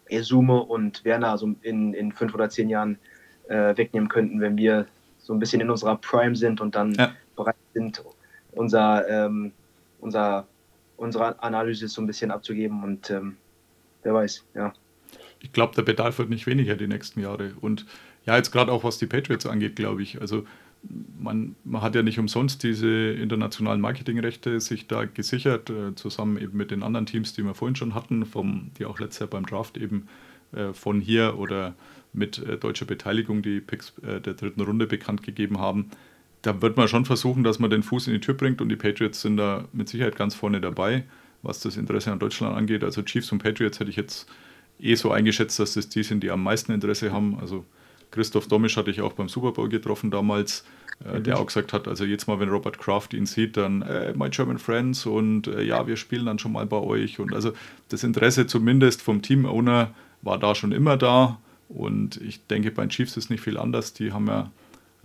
Esume und Werner so in, in fünf oder zehn Jahren äh, wegnehmen könnten, wenn wir so ein bisschen in unserer Prime sind und dann Ja. bereit sind, unser, ähm, unser, unsere Analyse so ein bisschen abzugeben und ähm, wer weiß, ja. ich glaube, der Bedarf wird nicht weniger die nächsten Jahre. Und ja, jetzt gerade auch was die Patriots angeht, glaube ich. Also man, man hat ja nicht umsonst diese internationalen Marketingrechte sich da gesichert, äh, zusammen eben mit den anderen Teams, die wir vorhin schon hatten, vom, die auch letztes Jahr beim Draft eben äh, von hier oder mit äh, deutscher Beteiligung die Picks äh, der dritten Runde bekannt gegeben haben. Da wird man schon versuchen, dass man den Fuß in die Tür bringt und die Patriots sind da mit Sicherheit ganz vorne dabei, was das Interesse an Deutschland angeht. Also Chiefs und Patriots hätte ich jetzt eh so eingeschätzt, dass das die sind, die am meisten Interesse haben. Also Christoph Domisch hatte ich auch beim Super Bowl getroffen damals, äh, der auch gesagt hat, also jetzt mal, wenn Robert Kraft ihn sieht, dann äh, My German Friends und äh, ja, wir spielen dann schon mal bei euch. Und also das Interesse zumindest vom Team-Owner war da schon immer da. Und ich denke, bei den Chiefs ist nicht viel anders. Die haben ja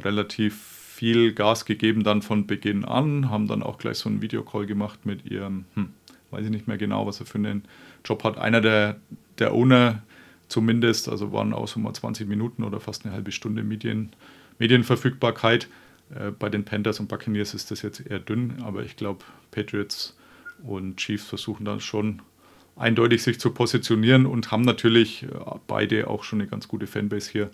relativ viel Gas gegeben dann von Beginn an, haben dann auch gleich so einen Videocall gemacht mit ihrem, hm, weiß ich nicht mehr genau, was er für einen Job hat. Einer der, der Owner zumindest, also waren auch so mal 20 Minuten oder fast eine halbe Stunde Medien, Medienverfügbarkeit. Äh, bei den Panthers und Buccaneers ist das jetzt eher dünn, aber ich glaube, Patriots und Chiefs versuchen dann schon eindeutig sich zu positionieren und haben natürlich äh, beide auch schon eine ganz gute Fanbase hier,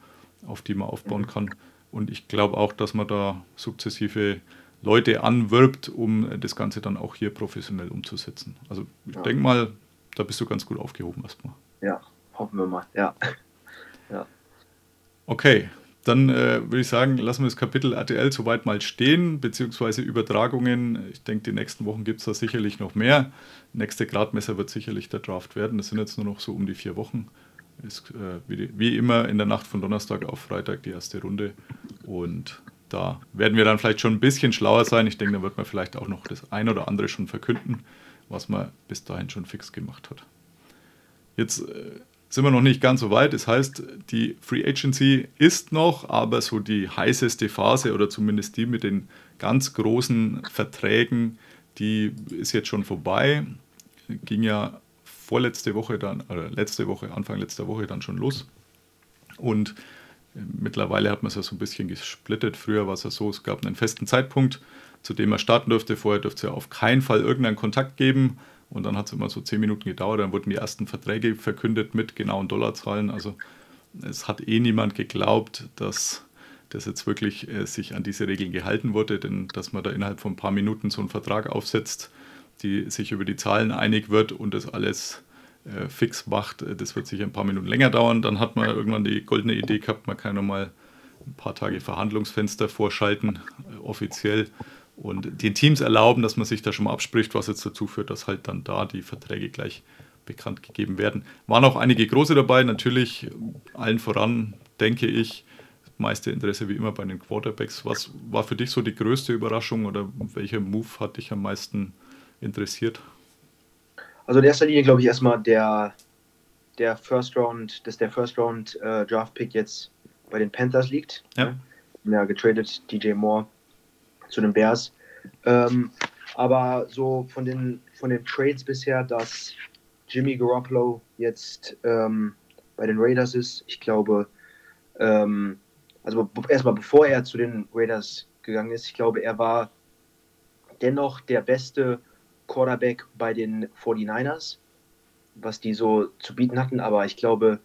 auf die man aufbauen kann. Und ich glaube auch, dass man da sukzessive Leute anwirbt, um das Ganze dann auch hier professionell umzusetzen. Also ich ja. denke mal, da bist du ganz gut aufgehoben erstmal. Ja, hoffen wir mal, ja. ja. Okay, dann äh, würde ich sagen, lassen wir das Kapitel RTL soweit mal stehen, beziehungsweise Übertragungen. Ich denke, die nächsten Wochen gibt es da sicherlich noch mehr. Nächste Gradmesser wird sicherlich der Draft werden. Das sind jetzt nur noch so um die vier Wochen. Ist äh, wie, wie, immer in der Nacht von Donnerstag auf Freitag die erste Runde. Und da werden wir dann vielleicht schon ein bisschen schlauer sein. Ich denke, da wird man vielleicht auch noch das ein oder andere schon verkünden, was man bis dahin schon fix gemacht hat. Jetzt äh, sind wir noch nicht ganz so weit. Das heißt, die Free Agency ist noch, aber so die heißeste Phase oder zumindest die mit den ganz großen Verträgen, die ist jetzt schon vorbei. Ging ja vorletzte Woche dann, oder letzte Woche, Anfang letzter Woche dann schon los. Und Mittlerweile hat man es ja so ein bisschen gesplittet. Früher war es ja so, es gab einen festen Zeitpunkt, zu dem er starten durfte. Vorher durfte es ja auf keinen Fall irgendeinen Kontakt geben. Und dann hat es immer so zehn Minuten gedauert. Dann wurden die ersten Verträge verkündet mit genauen Dollarzahlen. Also es hat eh niemand geglaubt, dass das jetzt wirklich äh, sich an diese Regeln gehalten wurde, denn dass man da innerhalb von ein paar Minuten so einen Vertrag aufsetzt, die sich über die Zahlen einig wird und das alles äh, fix macht, äh, das wird sicher ein paar Minuten länger dauern. Dann hat man irgendwann die goldene Idee gehabt, man kann nochmal ein paar Tage Verhandlungsfenster vorschalten, äh, offiziell, und den Teams erlauben, dass man sich da schon mal abspricht, was jetzt dazu führt, dass halt dann da die Verträge gleich bekannt gegeben werden. Waren auch einige große dabei, natürlich allen voran, denke ich, meiste Interesse wie immer bei den Quarterbacks. Was war für dich so die größte Überraschung oder welcher Move hat dich am meisten interessiert? Also in erster Linie glaube ich erstmal der, der First Round, dass der First Round äh, Draft Pick jetzt bei den Panthers liegt. Ja. Ja, getradet DJ Moore zu den Bears. Ähm, aber so von den, von den Trades bisher, dass Jimmy Garoppolo jetzt ähm, bei den Raiders ist, ich glaube, ähm, also erstmal bevor er zu den Raiders gegangen ist, ich glaube, er war dennoch der beste Quarterback bei den 49ers, was die so zu bieten hatten, aber ich glaube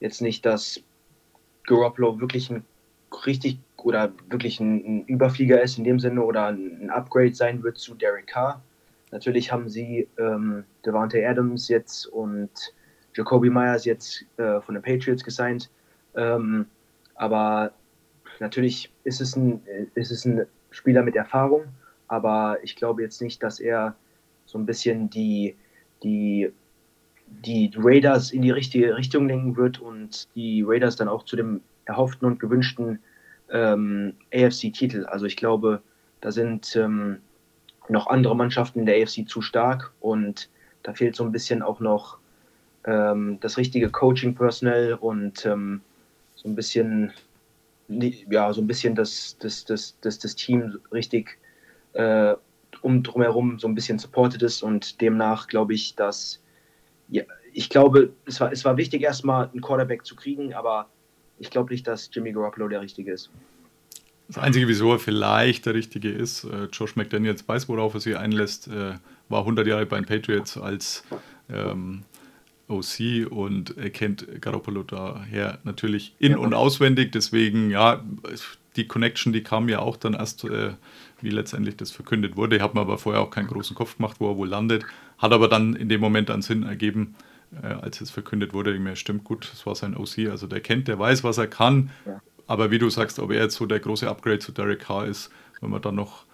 jetzt nicht, dass Garoppolo wirklich ein richtig oder wirklich ein, Überflieger ist in dem Sinne oder ein Upgrade sein wird zu Derek Carr. Natürlich haben sie ähm, Devante Adams jetzt und Jacoby Myers jetzt äh, von den Patriots gesigned. Ähm, aber natürlich ist es, ein, ist es ein Spieler mit Erfahrung, aber ich glaube jetzt nicht, dass er so ein bisschen die, die, die Raiders in die richtige Richtung lenken wird und die Raiders dann auch zu dem erhofften und gewünschten ähm, AFC-Titel. Also ich glaube, da sind ähm, noch andere Mannschaften in der AFC zu stark und da fehlt so ein bisschen auch noch ähm, das richtige Coaching-Personal und ähm, so ein bisschen ja, so ein bisschen das, das, das, das, das Team richtig äh, um drumherum so ein bisschen supported ist und demnach glaube ich, dass ja, ich glaube, es war, es war wichtig, erstmal einen Quarterback zu kriegen, aber ich glaube nicht, dass Jimmy Garoppolo der Richtige ist. Das Einzige, wieso er vielleicht der Richtige ist, äh, Josh McDaniels weiß, worauf er sich einlässt, äh, war 100 Jahre bei den Patriots als ähm, OC und er kennt Garoppolo daher natürlich in- und auswendig. Deswegen, ja, die Connection, die kam ja auch dann erst äh, wie letztendlich das verkündet wurde. Ich habe mir aber vorher auch keinen großen Kopf gemacht, wo er wohl landet. Hat aber dann in dem Moment einen Sinn ergeben, äh, als es verkündet wurde. Ich mir stimmt gut, das war sein OC. Also der kennt, der weiß, was er kann. Ja. Aber wie du sagst, ob er jetzt so der große Upgrade zu Derek Carr ist, wenn man dann noch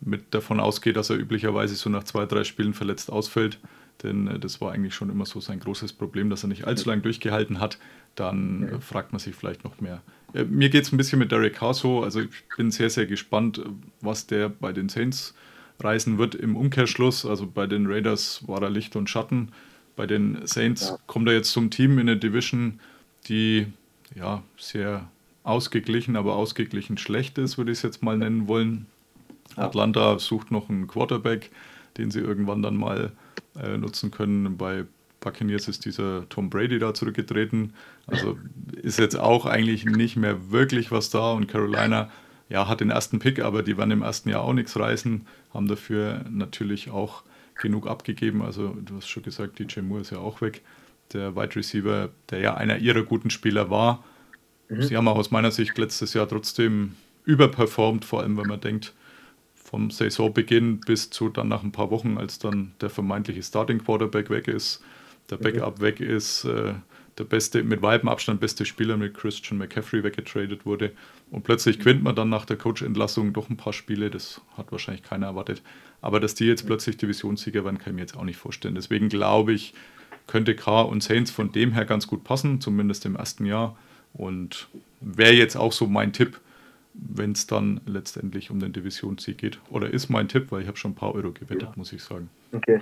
mit davon ausgeht, dass er üblicherweise so nach zwei, drei Spielen verletzt ausfällt, denn äh, das war eigentlich schon immer so sein großes Problem, dass er nicht allzu lange durchgehalten hat, dann äh, fragt man sich vielleicht noch mehr, mir geht es ein bisschen mit Derek Carr so. Also ich bin sehr, sehr gespannt, was der bei den Saints reisen wird im Umkehrschluss. Also bei den Raiders war er Licht und Schatten. Bei den Saints ja. kommt er jetzt zum Team in eine Division, die ja sehr ausgeglichen, aber ausgeglichen schlecht ist, würde ich es jetzt mal nennen wollen. Atlanta sucht noch einen Quarterback, den sie irgendwann dann mal äh, nutzen können. Bei Buccaneers ist dieser Tom Brady da zurückgetreten. Also ist jetzt auch eigentlich nicht mehr wirklich was da. Und Carolina, ja, hat den ersten Pick, aber die werden im ersten Jahr auch nichts reißen. Haben dafür natürlich auch genug abgegeben. Also du hast schon gesagt, DJ Moore ist ja auch weg. Der Wide Receiver, der ja einer ihrer guten Spieler war. Mhm. Sie haben auch aus meiner Sicht letztes Jahr trotzdem überperformt, vor allem wenn man denkt, vom Saisonbeginn bis zu dann nach ein paar Wochen, als dann der vermeintliche Starting Quarterback weg ist, der Backup mhm. weg ist, äh, der beste, mit weitem Abstand beste Spieler mit Christian McCaffrey weggetradet wurde. Und plötzlich gewinnt man dann nach der Coach-Entlassung doch ein paar Spiele. Das hat wahrscheinlich keiner erwartet. Aber dass die jetzt plötzlich Divisionssieger werden, kann ich mir jetzt auch nicht vorstellen. Deswegen glaube ich, könnte K und Saints von dem her ganz gut passen, zumindest im ersten Jahr. Und wäre jetzt auch so mein Tipp, wenn es dann letztendlich um den Divisionssieg geht. Oder ist mein Tipp, weil ich habe schon ein paar Euro gewettet, ja. muss ich sagen. Okay.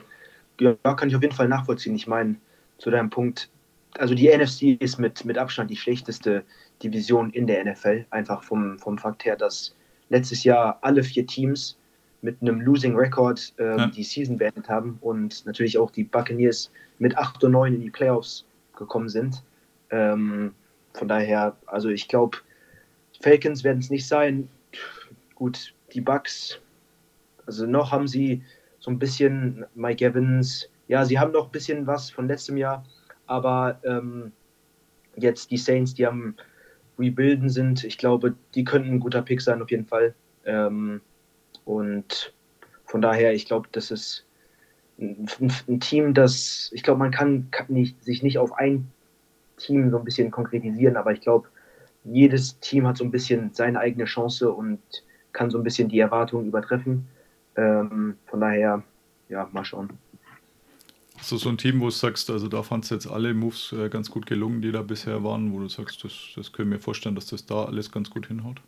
Ja, kann ich auf jeden Fall nachvollziehen. Ich meine, zu deinem Punkt, also die NFC ist mit, mit Abstand die schlechteste Division in der NFL. Einfach vom, vom Fakt her, dass letztes Jahr alle vier Teams mit einem Losing Record äh, ja. die Season beendet haben und natürlich auch die Buccaneers mit 8 und 9 in die Playoffs gekommen sind. Ähm, von daher, also ich glaube, Falcons werden es nicht sein. Gut, die Bucks, also noch haben sie so ein bisschen Mike Evans, ja, sie haben noch ein bisschen was von letztem Jahr, aber ähm, jetzt die Saints, die am Rebuilden sind, ich glaube, die könnten ein guter Pick sein auf jeden Fall. Ähm, und von daher, ich glaube, das ist ein, ein, Team, das, ich glaube, man kann, kann nicht, sich nicht auf ein Team so ein bisschen konkretisieren, aber ich glaube, jedes Team hat so ein bisschen seine eigene Chance und kann so ein bisschen die Erwartungen übertreffen. Ähm, von daher, ja, mal schauen. So, so ein Team, wo du sagst, also da fandst du jetzt alle Moves äh, ganz gut gelungen, die da bisher waren, wo du sagst, das, das können wir vorstellen, dass das da alles ganz gut hinhaut?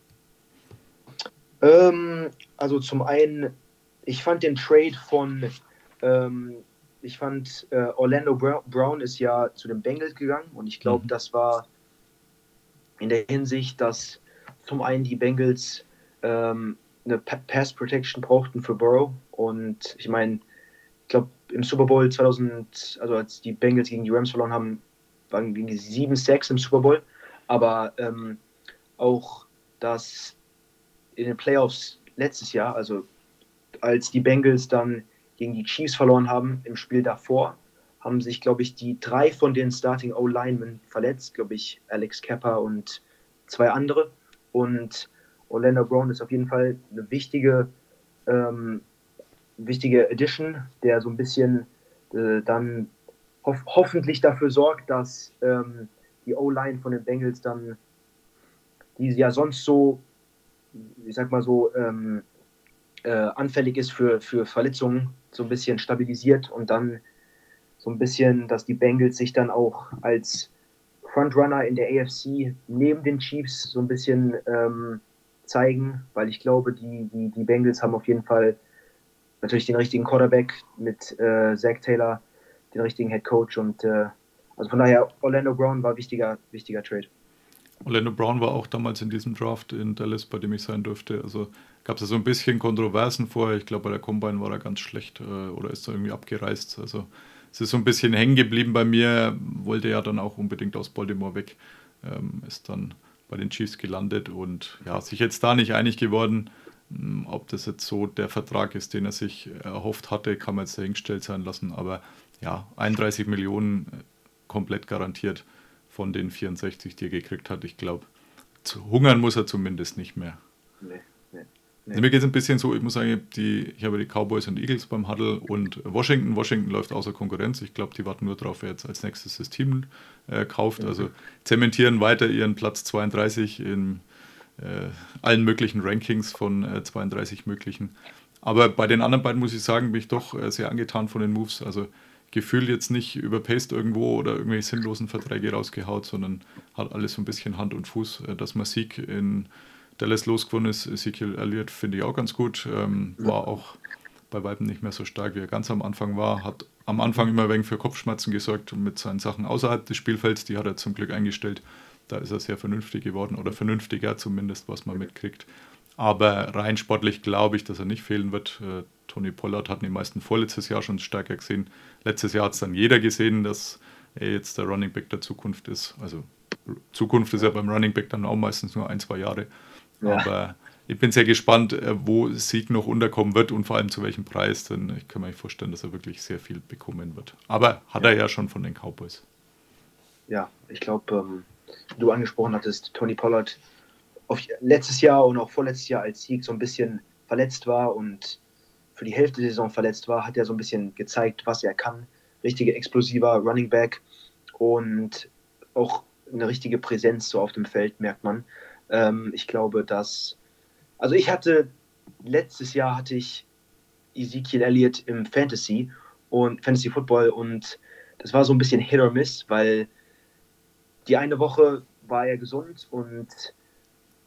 Ähm, also zum einen, ich fand den Trade von, ähm, ich fand äh, Orlando Brown ist ja zu den Bengals gegangen und ich glaube, mhm. das war in der Hinsicht, dass zum einen die Bengals ähm, eine Pass Protection brauchten für Burrow und ich meine, ich glaube, im Super Bowl 2000, also als die Bengals gegen die Rams verloren haben, waren gegen die 7-6 im Super Bowl, aber ähm, auch, dass in den Playoffs letztes Jahr, also als die Bengals dann gegen die Chiefs verloren haben im Spiel davor, haben sich, glaube ich, die drei von den Starting O-Linemen verletzt, glaube ich, Alex Kepper und zwei andere. Und Orlando Brown ist auf jeden Fall eine wichtige, ähm, wichtige Addition, der so ein bisschen äh, dann ho hoffentlich dafür sorgt, dass ähm, die O-Line von den Bengals dann, die ja sonst so, ich sag mal so, ähm, äh, anfällig ist für, für Verletzungen, so ein bisschen stabilisiert und dann so ein bisschen, dass die Bengals sich dann auch als Frontrunner in der AFC neben den Chiefs so ein bisschen ähm, zeigen, weil ich glaube, die, die, die Bengals haben auf jeden Fall natürlich den richtigen Quarterback mit äh, Zach Taylor, den richtigen Head Coach und äh, also von daher Orlando Brown war wichtiger, wichtiger Trade. Orlando Brown war auch damals in diesem Draft in Dallas, bei dem ich sein durfte. Also gab es ja so ein bisschen Kontroversen vorher. Ich glaube, bei der Combine war er ganz schlecht äh, oder ist er irgendwie abgereist. Also es ist so ein bisschen hängen geblieben bei mir, wollte ja dann auch unbedingt aus Baltimore weg, ähm, ist dann bei den Chiefs gelandet und ja, sich jetzt da nicht einig geworden, hm, ob das jetzt so der Vertrag ist, den er sich erhofft hatte, kann man jetzt dahingestellt sein lassen, aber ja, 31 Millionen äh, komplett garantiert von den 64, die er gekriegt hat. Ich glaube, hungern muss er zumindest nicht mehr. Nee. Nee. Mir geht es ein bisschen so, ich muss sagen, die, ich habe die Cowboys und Eagles beim Huddle und Washington. Washington läuft außer Konkurrenz. Ich glaube, die warten nur darauf, wer jetzt als nächstes das Team äh, kauft. Mhm. Also zementieren weiter ihren Platz 32 in äh, allen möglichen Rankings von äh, 32 möglichen. Aber bei den anderen beiden muss ich sagen, bin ich doch äh, sehr angetan von den Moves. Also gefühlt jetzt nicht überpaced irgendwo oder irgendwelche sinnlosen Verträge rausgehaut, sondern hat alles so ein bisschen Hand und Fuß, äh, dass man Sieg in Dallas losgewonnen ist. Ezekiel Elliott finde ich auch ganz gut. Ähm, war auch bei Weitem nicht mehr so stark, wie er ganz am Anfang war. Hat am Anfang immer wegen für Kopfschmerzen gesorgt und mit seinen Sachen außerhalb des Spielfelds, die hat er zum Glück eingestellt. Da ist er sehr vernünftig geworden oder vernünftiger zumindest, was man mitkriegt. Aber rein sportlich glaube ich, dass er nicht fehlen wird. Äh, Tony Pollard hatten die meisten vorletztes Jahr schon stärker gesehen. Letztes Jahr hat es dann jeder gesehen, dass er jetzt der Running Back der Zukunft ist. Also Zukunft ist ja beim Running Back dann auch meistens nur ein, zwei Jahre. Ja. Aber ich bin sehr gespannt, äh, wo Sieg noch unterkommen wird und vor allem zu welchem Preis, denn ich kann mir nicht vorstellen, dass er wirklich sehr viel bekommen wird. Aber hat er ja schon von den Cowboys. Ja, ich glaube, ähm, du angesprochen hattest, Tony Pollard auf, letztes Jahr und auch vorletztes Jahr als Sieg so ein bisschen verletzt war und für die Hälfte der Saison verletzt war, hat er so ein bisschen gezeigt, was er kann. Richtige explosiver Running Back und auch eine richtige Präsenz so auf dem Feld, merkt man. Ähm, ich glaube, dass, also ich hatte, letztes Jahr hatte ich Ezekiel Elliott im Fantasy und Fantasy Football und das war so ein bisschen Hit or Miss, weil die eine Woche war er gesund und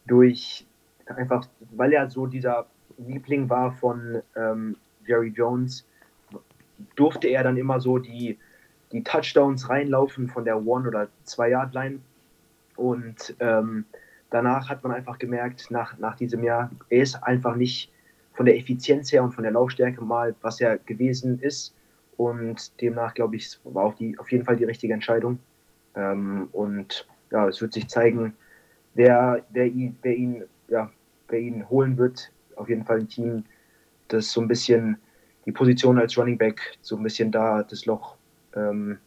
durch einfach, weil er so dieser Liebling war von ähm, Jerry Jones, durfte er dann immer so die, die Touchdowns reinlaufen von der One- oder Zwei-Yard-Line. Und ähm, danach hat man einfach gemerkt, nach, nach diesem Jahr, er ist einfach nicht von der Effizienz her und von der Laufstärke mal, was er gewesen ist. Und demnach, glaube ich, war auch die, auf jeden Fall die richtige Entscheidung. Ähm, und ja, es wird sich zeigen, wer, wer, ihn, wer, ihn, ja, wer ihn holen wird. Auf jeden Fall ein Team, das so ein bisschen die Position als Running Back, so ein bisschen da das Loch, ähm,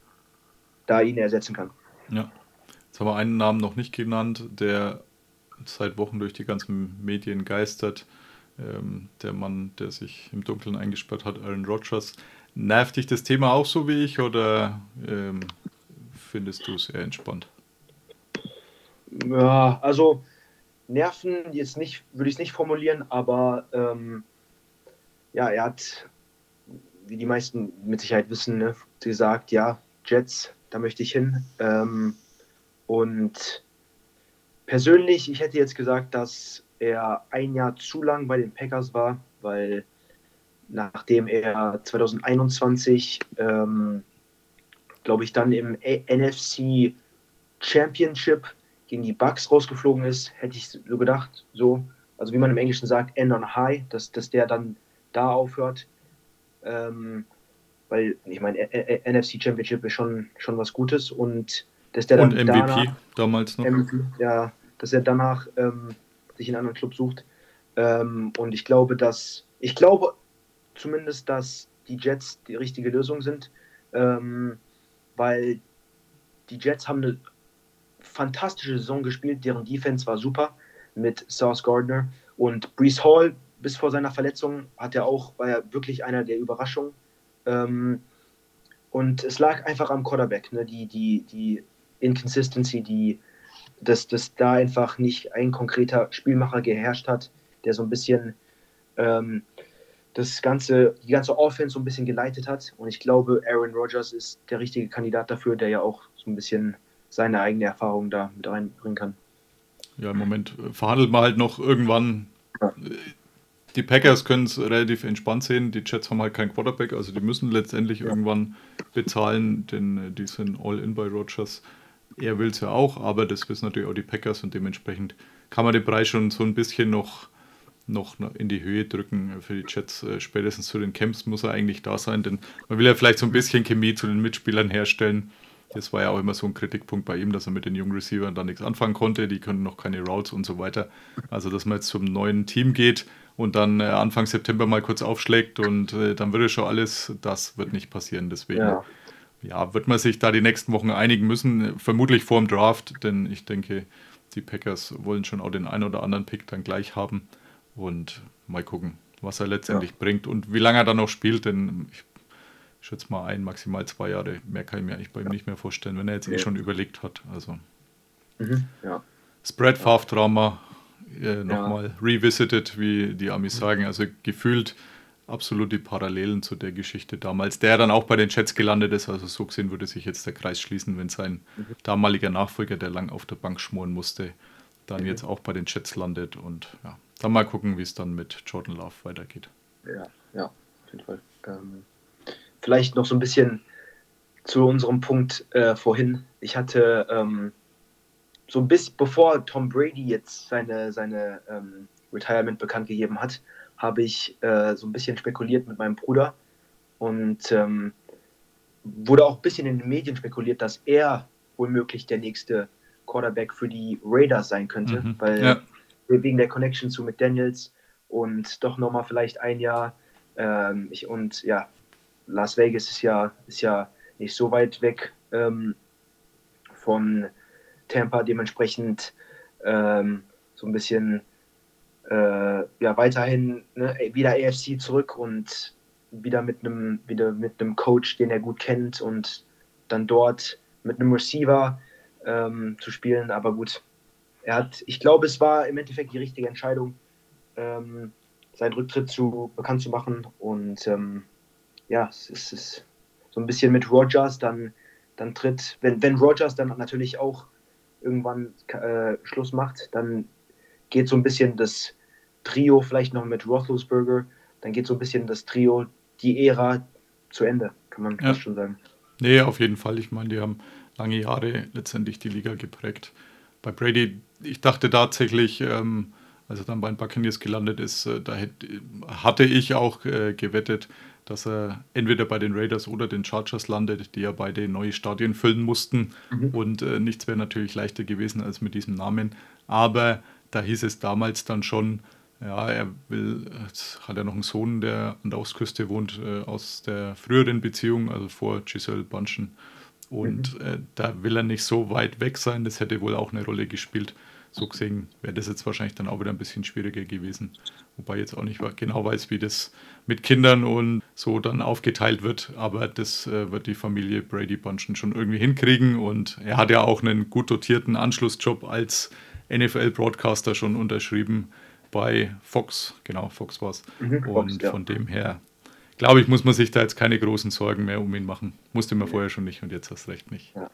da ihn ersetzen kann. Ja, jetzt haben wir einen Namen noch nicht genannt, der seit Wochen durch die ganzen Medien geistert. Ähm, der Mann, der sich im Dunkeln eingesperrt hat, Aaron Rodgers. Nervt dich das Thema auch so wie ich oder ähm, findest du es eher entspannt? Ja, also Nerven jetzt nicht, würde ich es nicht formulieren, aber ähm, ja, er hat, wie die meisten mit Sicherheit wissen, ne, gesagt, ja, Jets, da möchte ich hin. Ähm, und persönlich, ich hätte jetzt gesagt, dass er ein Jahr zu lang bei den Packers war, weil nachdem er 2021, ähm, glaube ich, dann im NFC Championship gegen die Bucks rausgeflogen ist, hätte ich so gedacht, so, also wie man im Englischen sagt, end on high, dass, dass der dann da aufhört. Ähm, weil, ich meine, NFC Championship ist schon, schon was Gutes und dass der dann und MVP danach, damals noch. MVP, ja, dass er danach ähm, sich einen anderen Club sucht. Ähm, und ich glaube, dass, ich glaube zumindest, dass die Jets die richtige Lösung sind, ähm, weil die Jets haben eine fantastische Saison gespielt, deren Defense war super mit Sauce Gardner und Brees Hall bis vor seiner Verletzung hat er auch, war er wirklich einer der Überraschungen. Ähm, und es lag einfach am Quarterback, ne? die, die, die Inconsistency, die, dass, dass da einfach nicht ein konkreter Spielmacher geherrscht hat, der so ein bisschen ähm, das ganze, die ganze Offense so ein bisschen geleitet hat. Und ich glaube, Aaron Rodgers ist der richtige Kandidat dafür, der ja auch so ein bisschen seine eigene Erfahrung da mit reinbringen kann. Ja, im Moment verhandelt man halt noch irgendwann. Ja. Die Packers können es relativ entspannt sehen. Die Jets haben halt keinen Quarterback, also die müssen letztendlich ja. irgendwann bezahlen, denn äh, die sind all in bei Rogers. Er will es ja auch, aber das wissen natürlich auch die Packers und dementsprechend kann man den Preis schon so ein bisschen noch, noch in die Höhe drücken für die Jets. Spätestens zu den Camps muss er eigentlich da sein, denn man will ja vielleicht so ein bisschen Chemie zu den Mitspielern herstellen. Das war ja auch immer so ein Kritikpunkt bei ihm, dass er mit den jungen Receivern da nichts anfangen konnte. Die können noch keine Routes und so weiter. Also, dass man jetzt zum neuen Team geht und dann äh, Anfang September mal kurz aufschlägt und äh, dann würde schon alles, das wird nicht passieren. Deswegen ja. Ja. wird man sich da die nächsten Wochen einigen müssen, vermutlich vor dem Draft, denn ich denke, die Packers wollen schon auch den einen oder anderen Pick dann gleich haben und mal gucken, was er letztendlich ja. bringt und wie lange er dann noch spielt, denn ich schätze mal ein, maximal zwei Jahre. Mehr kann ich mir eigentlich bei ihm nicht mehr vorstellen, wenn er jetzt eh schon überlegt hat. Also. Mhm, ja. Spread Trauma äh, nochmal ja. revisited, wie die Amis sagen. Also gefühlt absolut die Parallelen zu der Geschichte damals, der dann auch bei den Jets gelandet ist. Also so gesehen würde sich jetzt der Kreis schließen, wenn sein mhm. damaliger Nachfolger, der lang auf der Bank schmoren musste, dann mhm. jetzt auch bei den Jets landet. Und ja, dann mal gucken, wie es dann mit Jordan Love weitergeht. Ja, ja, auf jeden Fall. Ähm, vielleicht noch so ein bisschen zu unserem Punkt äh, vorhin. Ich hatte ähm, so ein bisschen, bevor Tom Brady jetzt seine, seine ähm, Retirement bekannt gegeben hat, habe ich äh, so ein bisschen spekuliert mit meinem Bruder und ähm, wurde auch ein bisschen in den Medien spekuliert, dass er womöglich der nächste Quarterback für die Raiders sein könnte, mhm, weil ja. wegen der Connection zu McDaniels und doch nochmal vielleicht ein Jahr. Ähm, ich, und ja, Las Vegas ist ja, ist ja nicht so weit weg ähm, von Tampa, dementsprechend ähm, so ein bisschen äh, ja, weiterhin ne, wieder AFC zurück und wieder mit einem wieder mit einem Coach, den er gut kennt und dann dort mit einem Receiver ähm, zu spielen. Aber gut, er hat, ich glaube, es war im Endeffekt die richtige Entscheidung, ähm, seinen Rücktritt zu bekannt zu machen. Und ähm, ja, es ist, ist so ein bisschen mit Rogers, dann, dann tritt, wenn, wenn Rogers dann natürlich auch irgendwann äh, Schluss macht, dann geht so ein bisschen das Trio, vielleicht noch mit Roethlisberger, dann geht so ein bisschen das Trio, die Ära zu Ende, kann man ja. schon sagen. Nee, auf jeden Fall. Ich meine, die haben lange Jahre letztendlich die Liga geprägt. Bei Brady, ich dachte tatsächlich, ähm, als er dann bei den Buccaneers gelandet ist, äh, da hätte, hatte ich auch äh, gewettet, dass er entweder bei den Raiders oder den Chargers landet, die ja beide neue Stadien füllen mussten. Mhm. Und äh, nichts wäre natürlich leichter gewesen als mit diesem Namen. Aber da hieß es damals dann schon, ja, er will, jetzt hat er noch einen Sohn, der an der Ostküste wohnt, äh, aus der früheren Beziehung, also vor Giselle Bunchen. Und mhm. äh, da will er nicht so weit weg sein. Das hätte wohl auch eine Rolle gespielt. So gesehen wäre das jetzt wahrscheinlich dann auch wieder ein bisschen schwieriger gewesen. Wobei ich jetzt auch nicht genau weiß, wie das mit Kindern und so dann aufgeteilt wird. Aber das äh, wird die Familie Brady Bunchen schon irgendwie hinkriegen. Und er hat ja auch einen gut dotierten Anschlussjob als NFL-Broadcaster schon unterschrieben bei Fox. Genau, Fox war es. Mhm, und ja. von dem her glaube ich, muss man sich da jetzt keine großen Sorgen mehr um ihn machen. Musste man vorher schon nicht und jetzt hast recht nicht. Ja.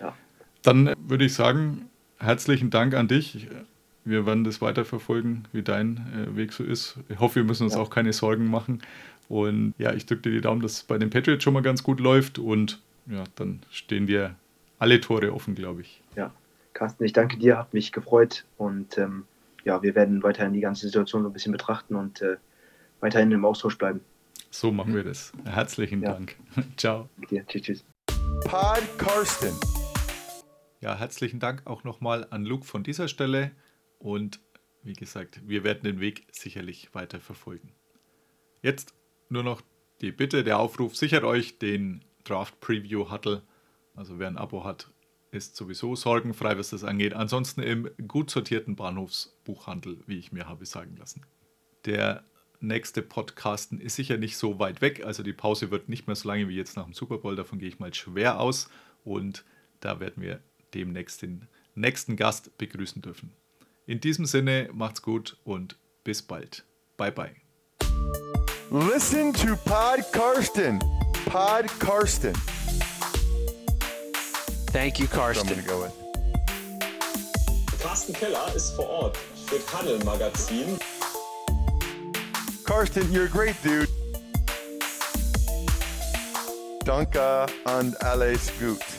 Ja. Dann würde ich sagen, herzlichen Dank an dich. Wir werden das weiterverfolgen, wie dein äh, Weg so ist. Ich hoffe, wir müssen uns ja. auch keine Sorgen machen. Und ja, ich drücke dir die Daumen, dass es bei den Patriots schon mal ganz gut läuft. Und ja, dann stehen dir alle Tore offen, glaube ich. Ja, Carsten, ich danke dir, hat mich gefreut. Und ähm, ja, wir werden weiterhin die ganze Situation so ein bisschen betrachten und äh, weiterhin im Austausch bleiben. So machen wir das. Herzlichen ja. Dank. Ciao. Ja, tschüss, tschüss. Pod Karsten. Ja, herzlichen Dank auch nochmal an Luke von dieser Stelle. Und wie gesagt, wir werden den Weg sicherlich weiter verfolgen. Jetzt nur noch die Bitte, der Aufruf, sichert euch den Draft Preview Huddle. Also wer ein Abo hat, ist sowieso sorgenfrei, was das angeht. Ansonsten im gut sortierten Bahnhofsbuchhandel, wie ich mir habe sagen lassen. Der nächste Podcasten ist sicher nicht so weit weg. Also die Pause wird nicht mehr so lange wie jetzt nach dem Super Bowl. Davon gehe ich mal schwer aus. Und da werden wir demnächst den nächsten Gast begrüßen dürfen. In diesem Sinne, macht's gut und bis bald. Bye bye. Listen to Pod Karsten. Pod Karsten. Thank you, Karsten. Go Carsten Keller ist vor Ort für Tunnel Magazin. Karsten, you're a great dude. Danke and alles gut.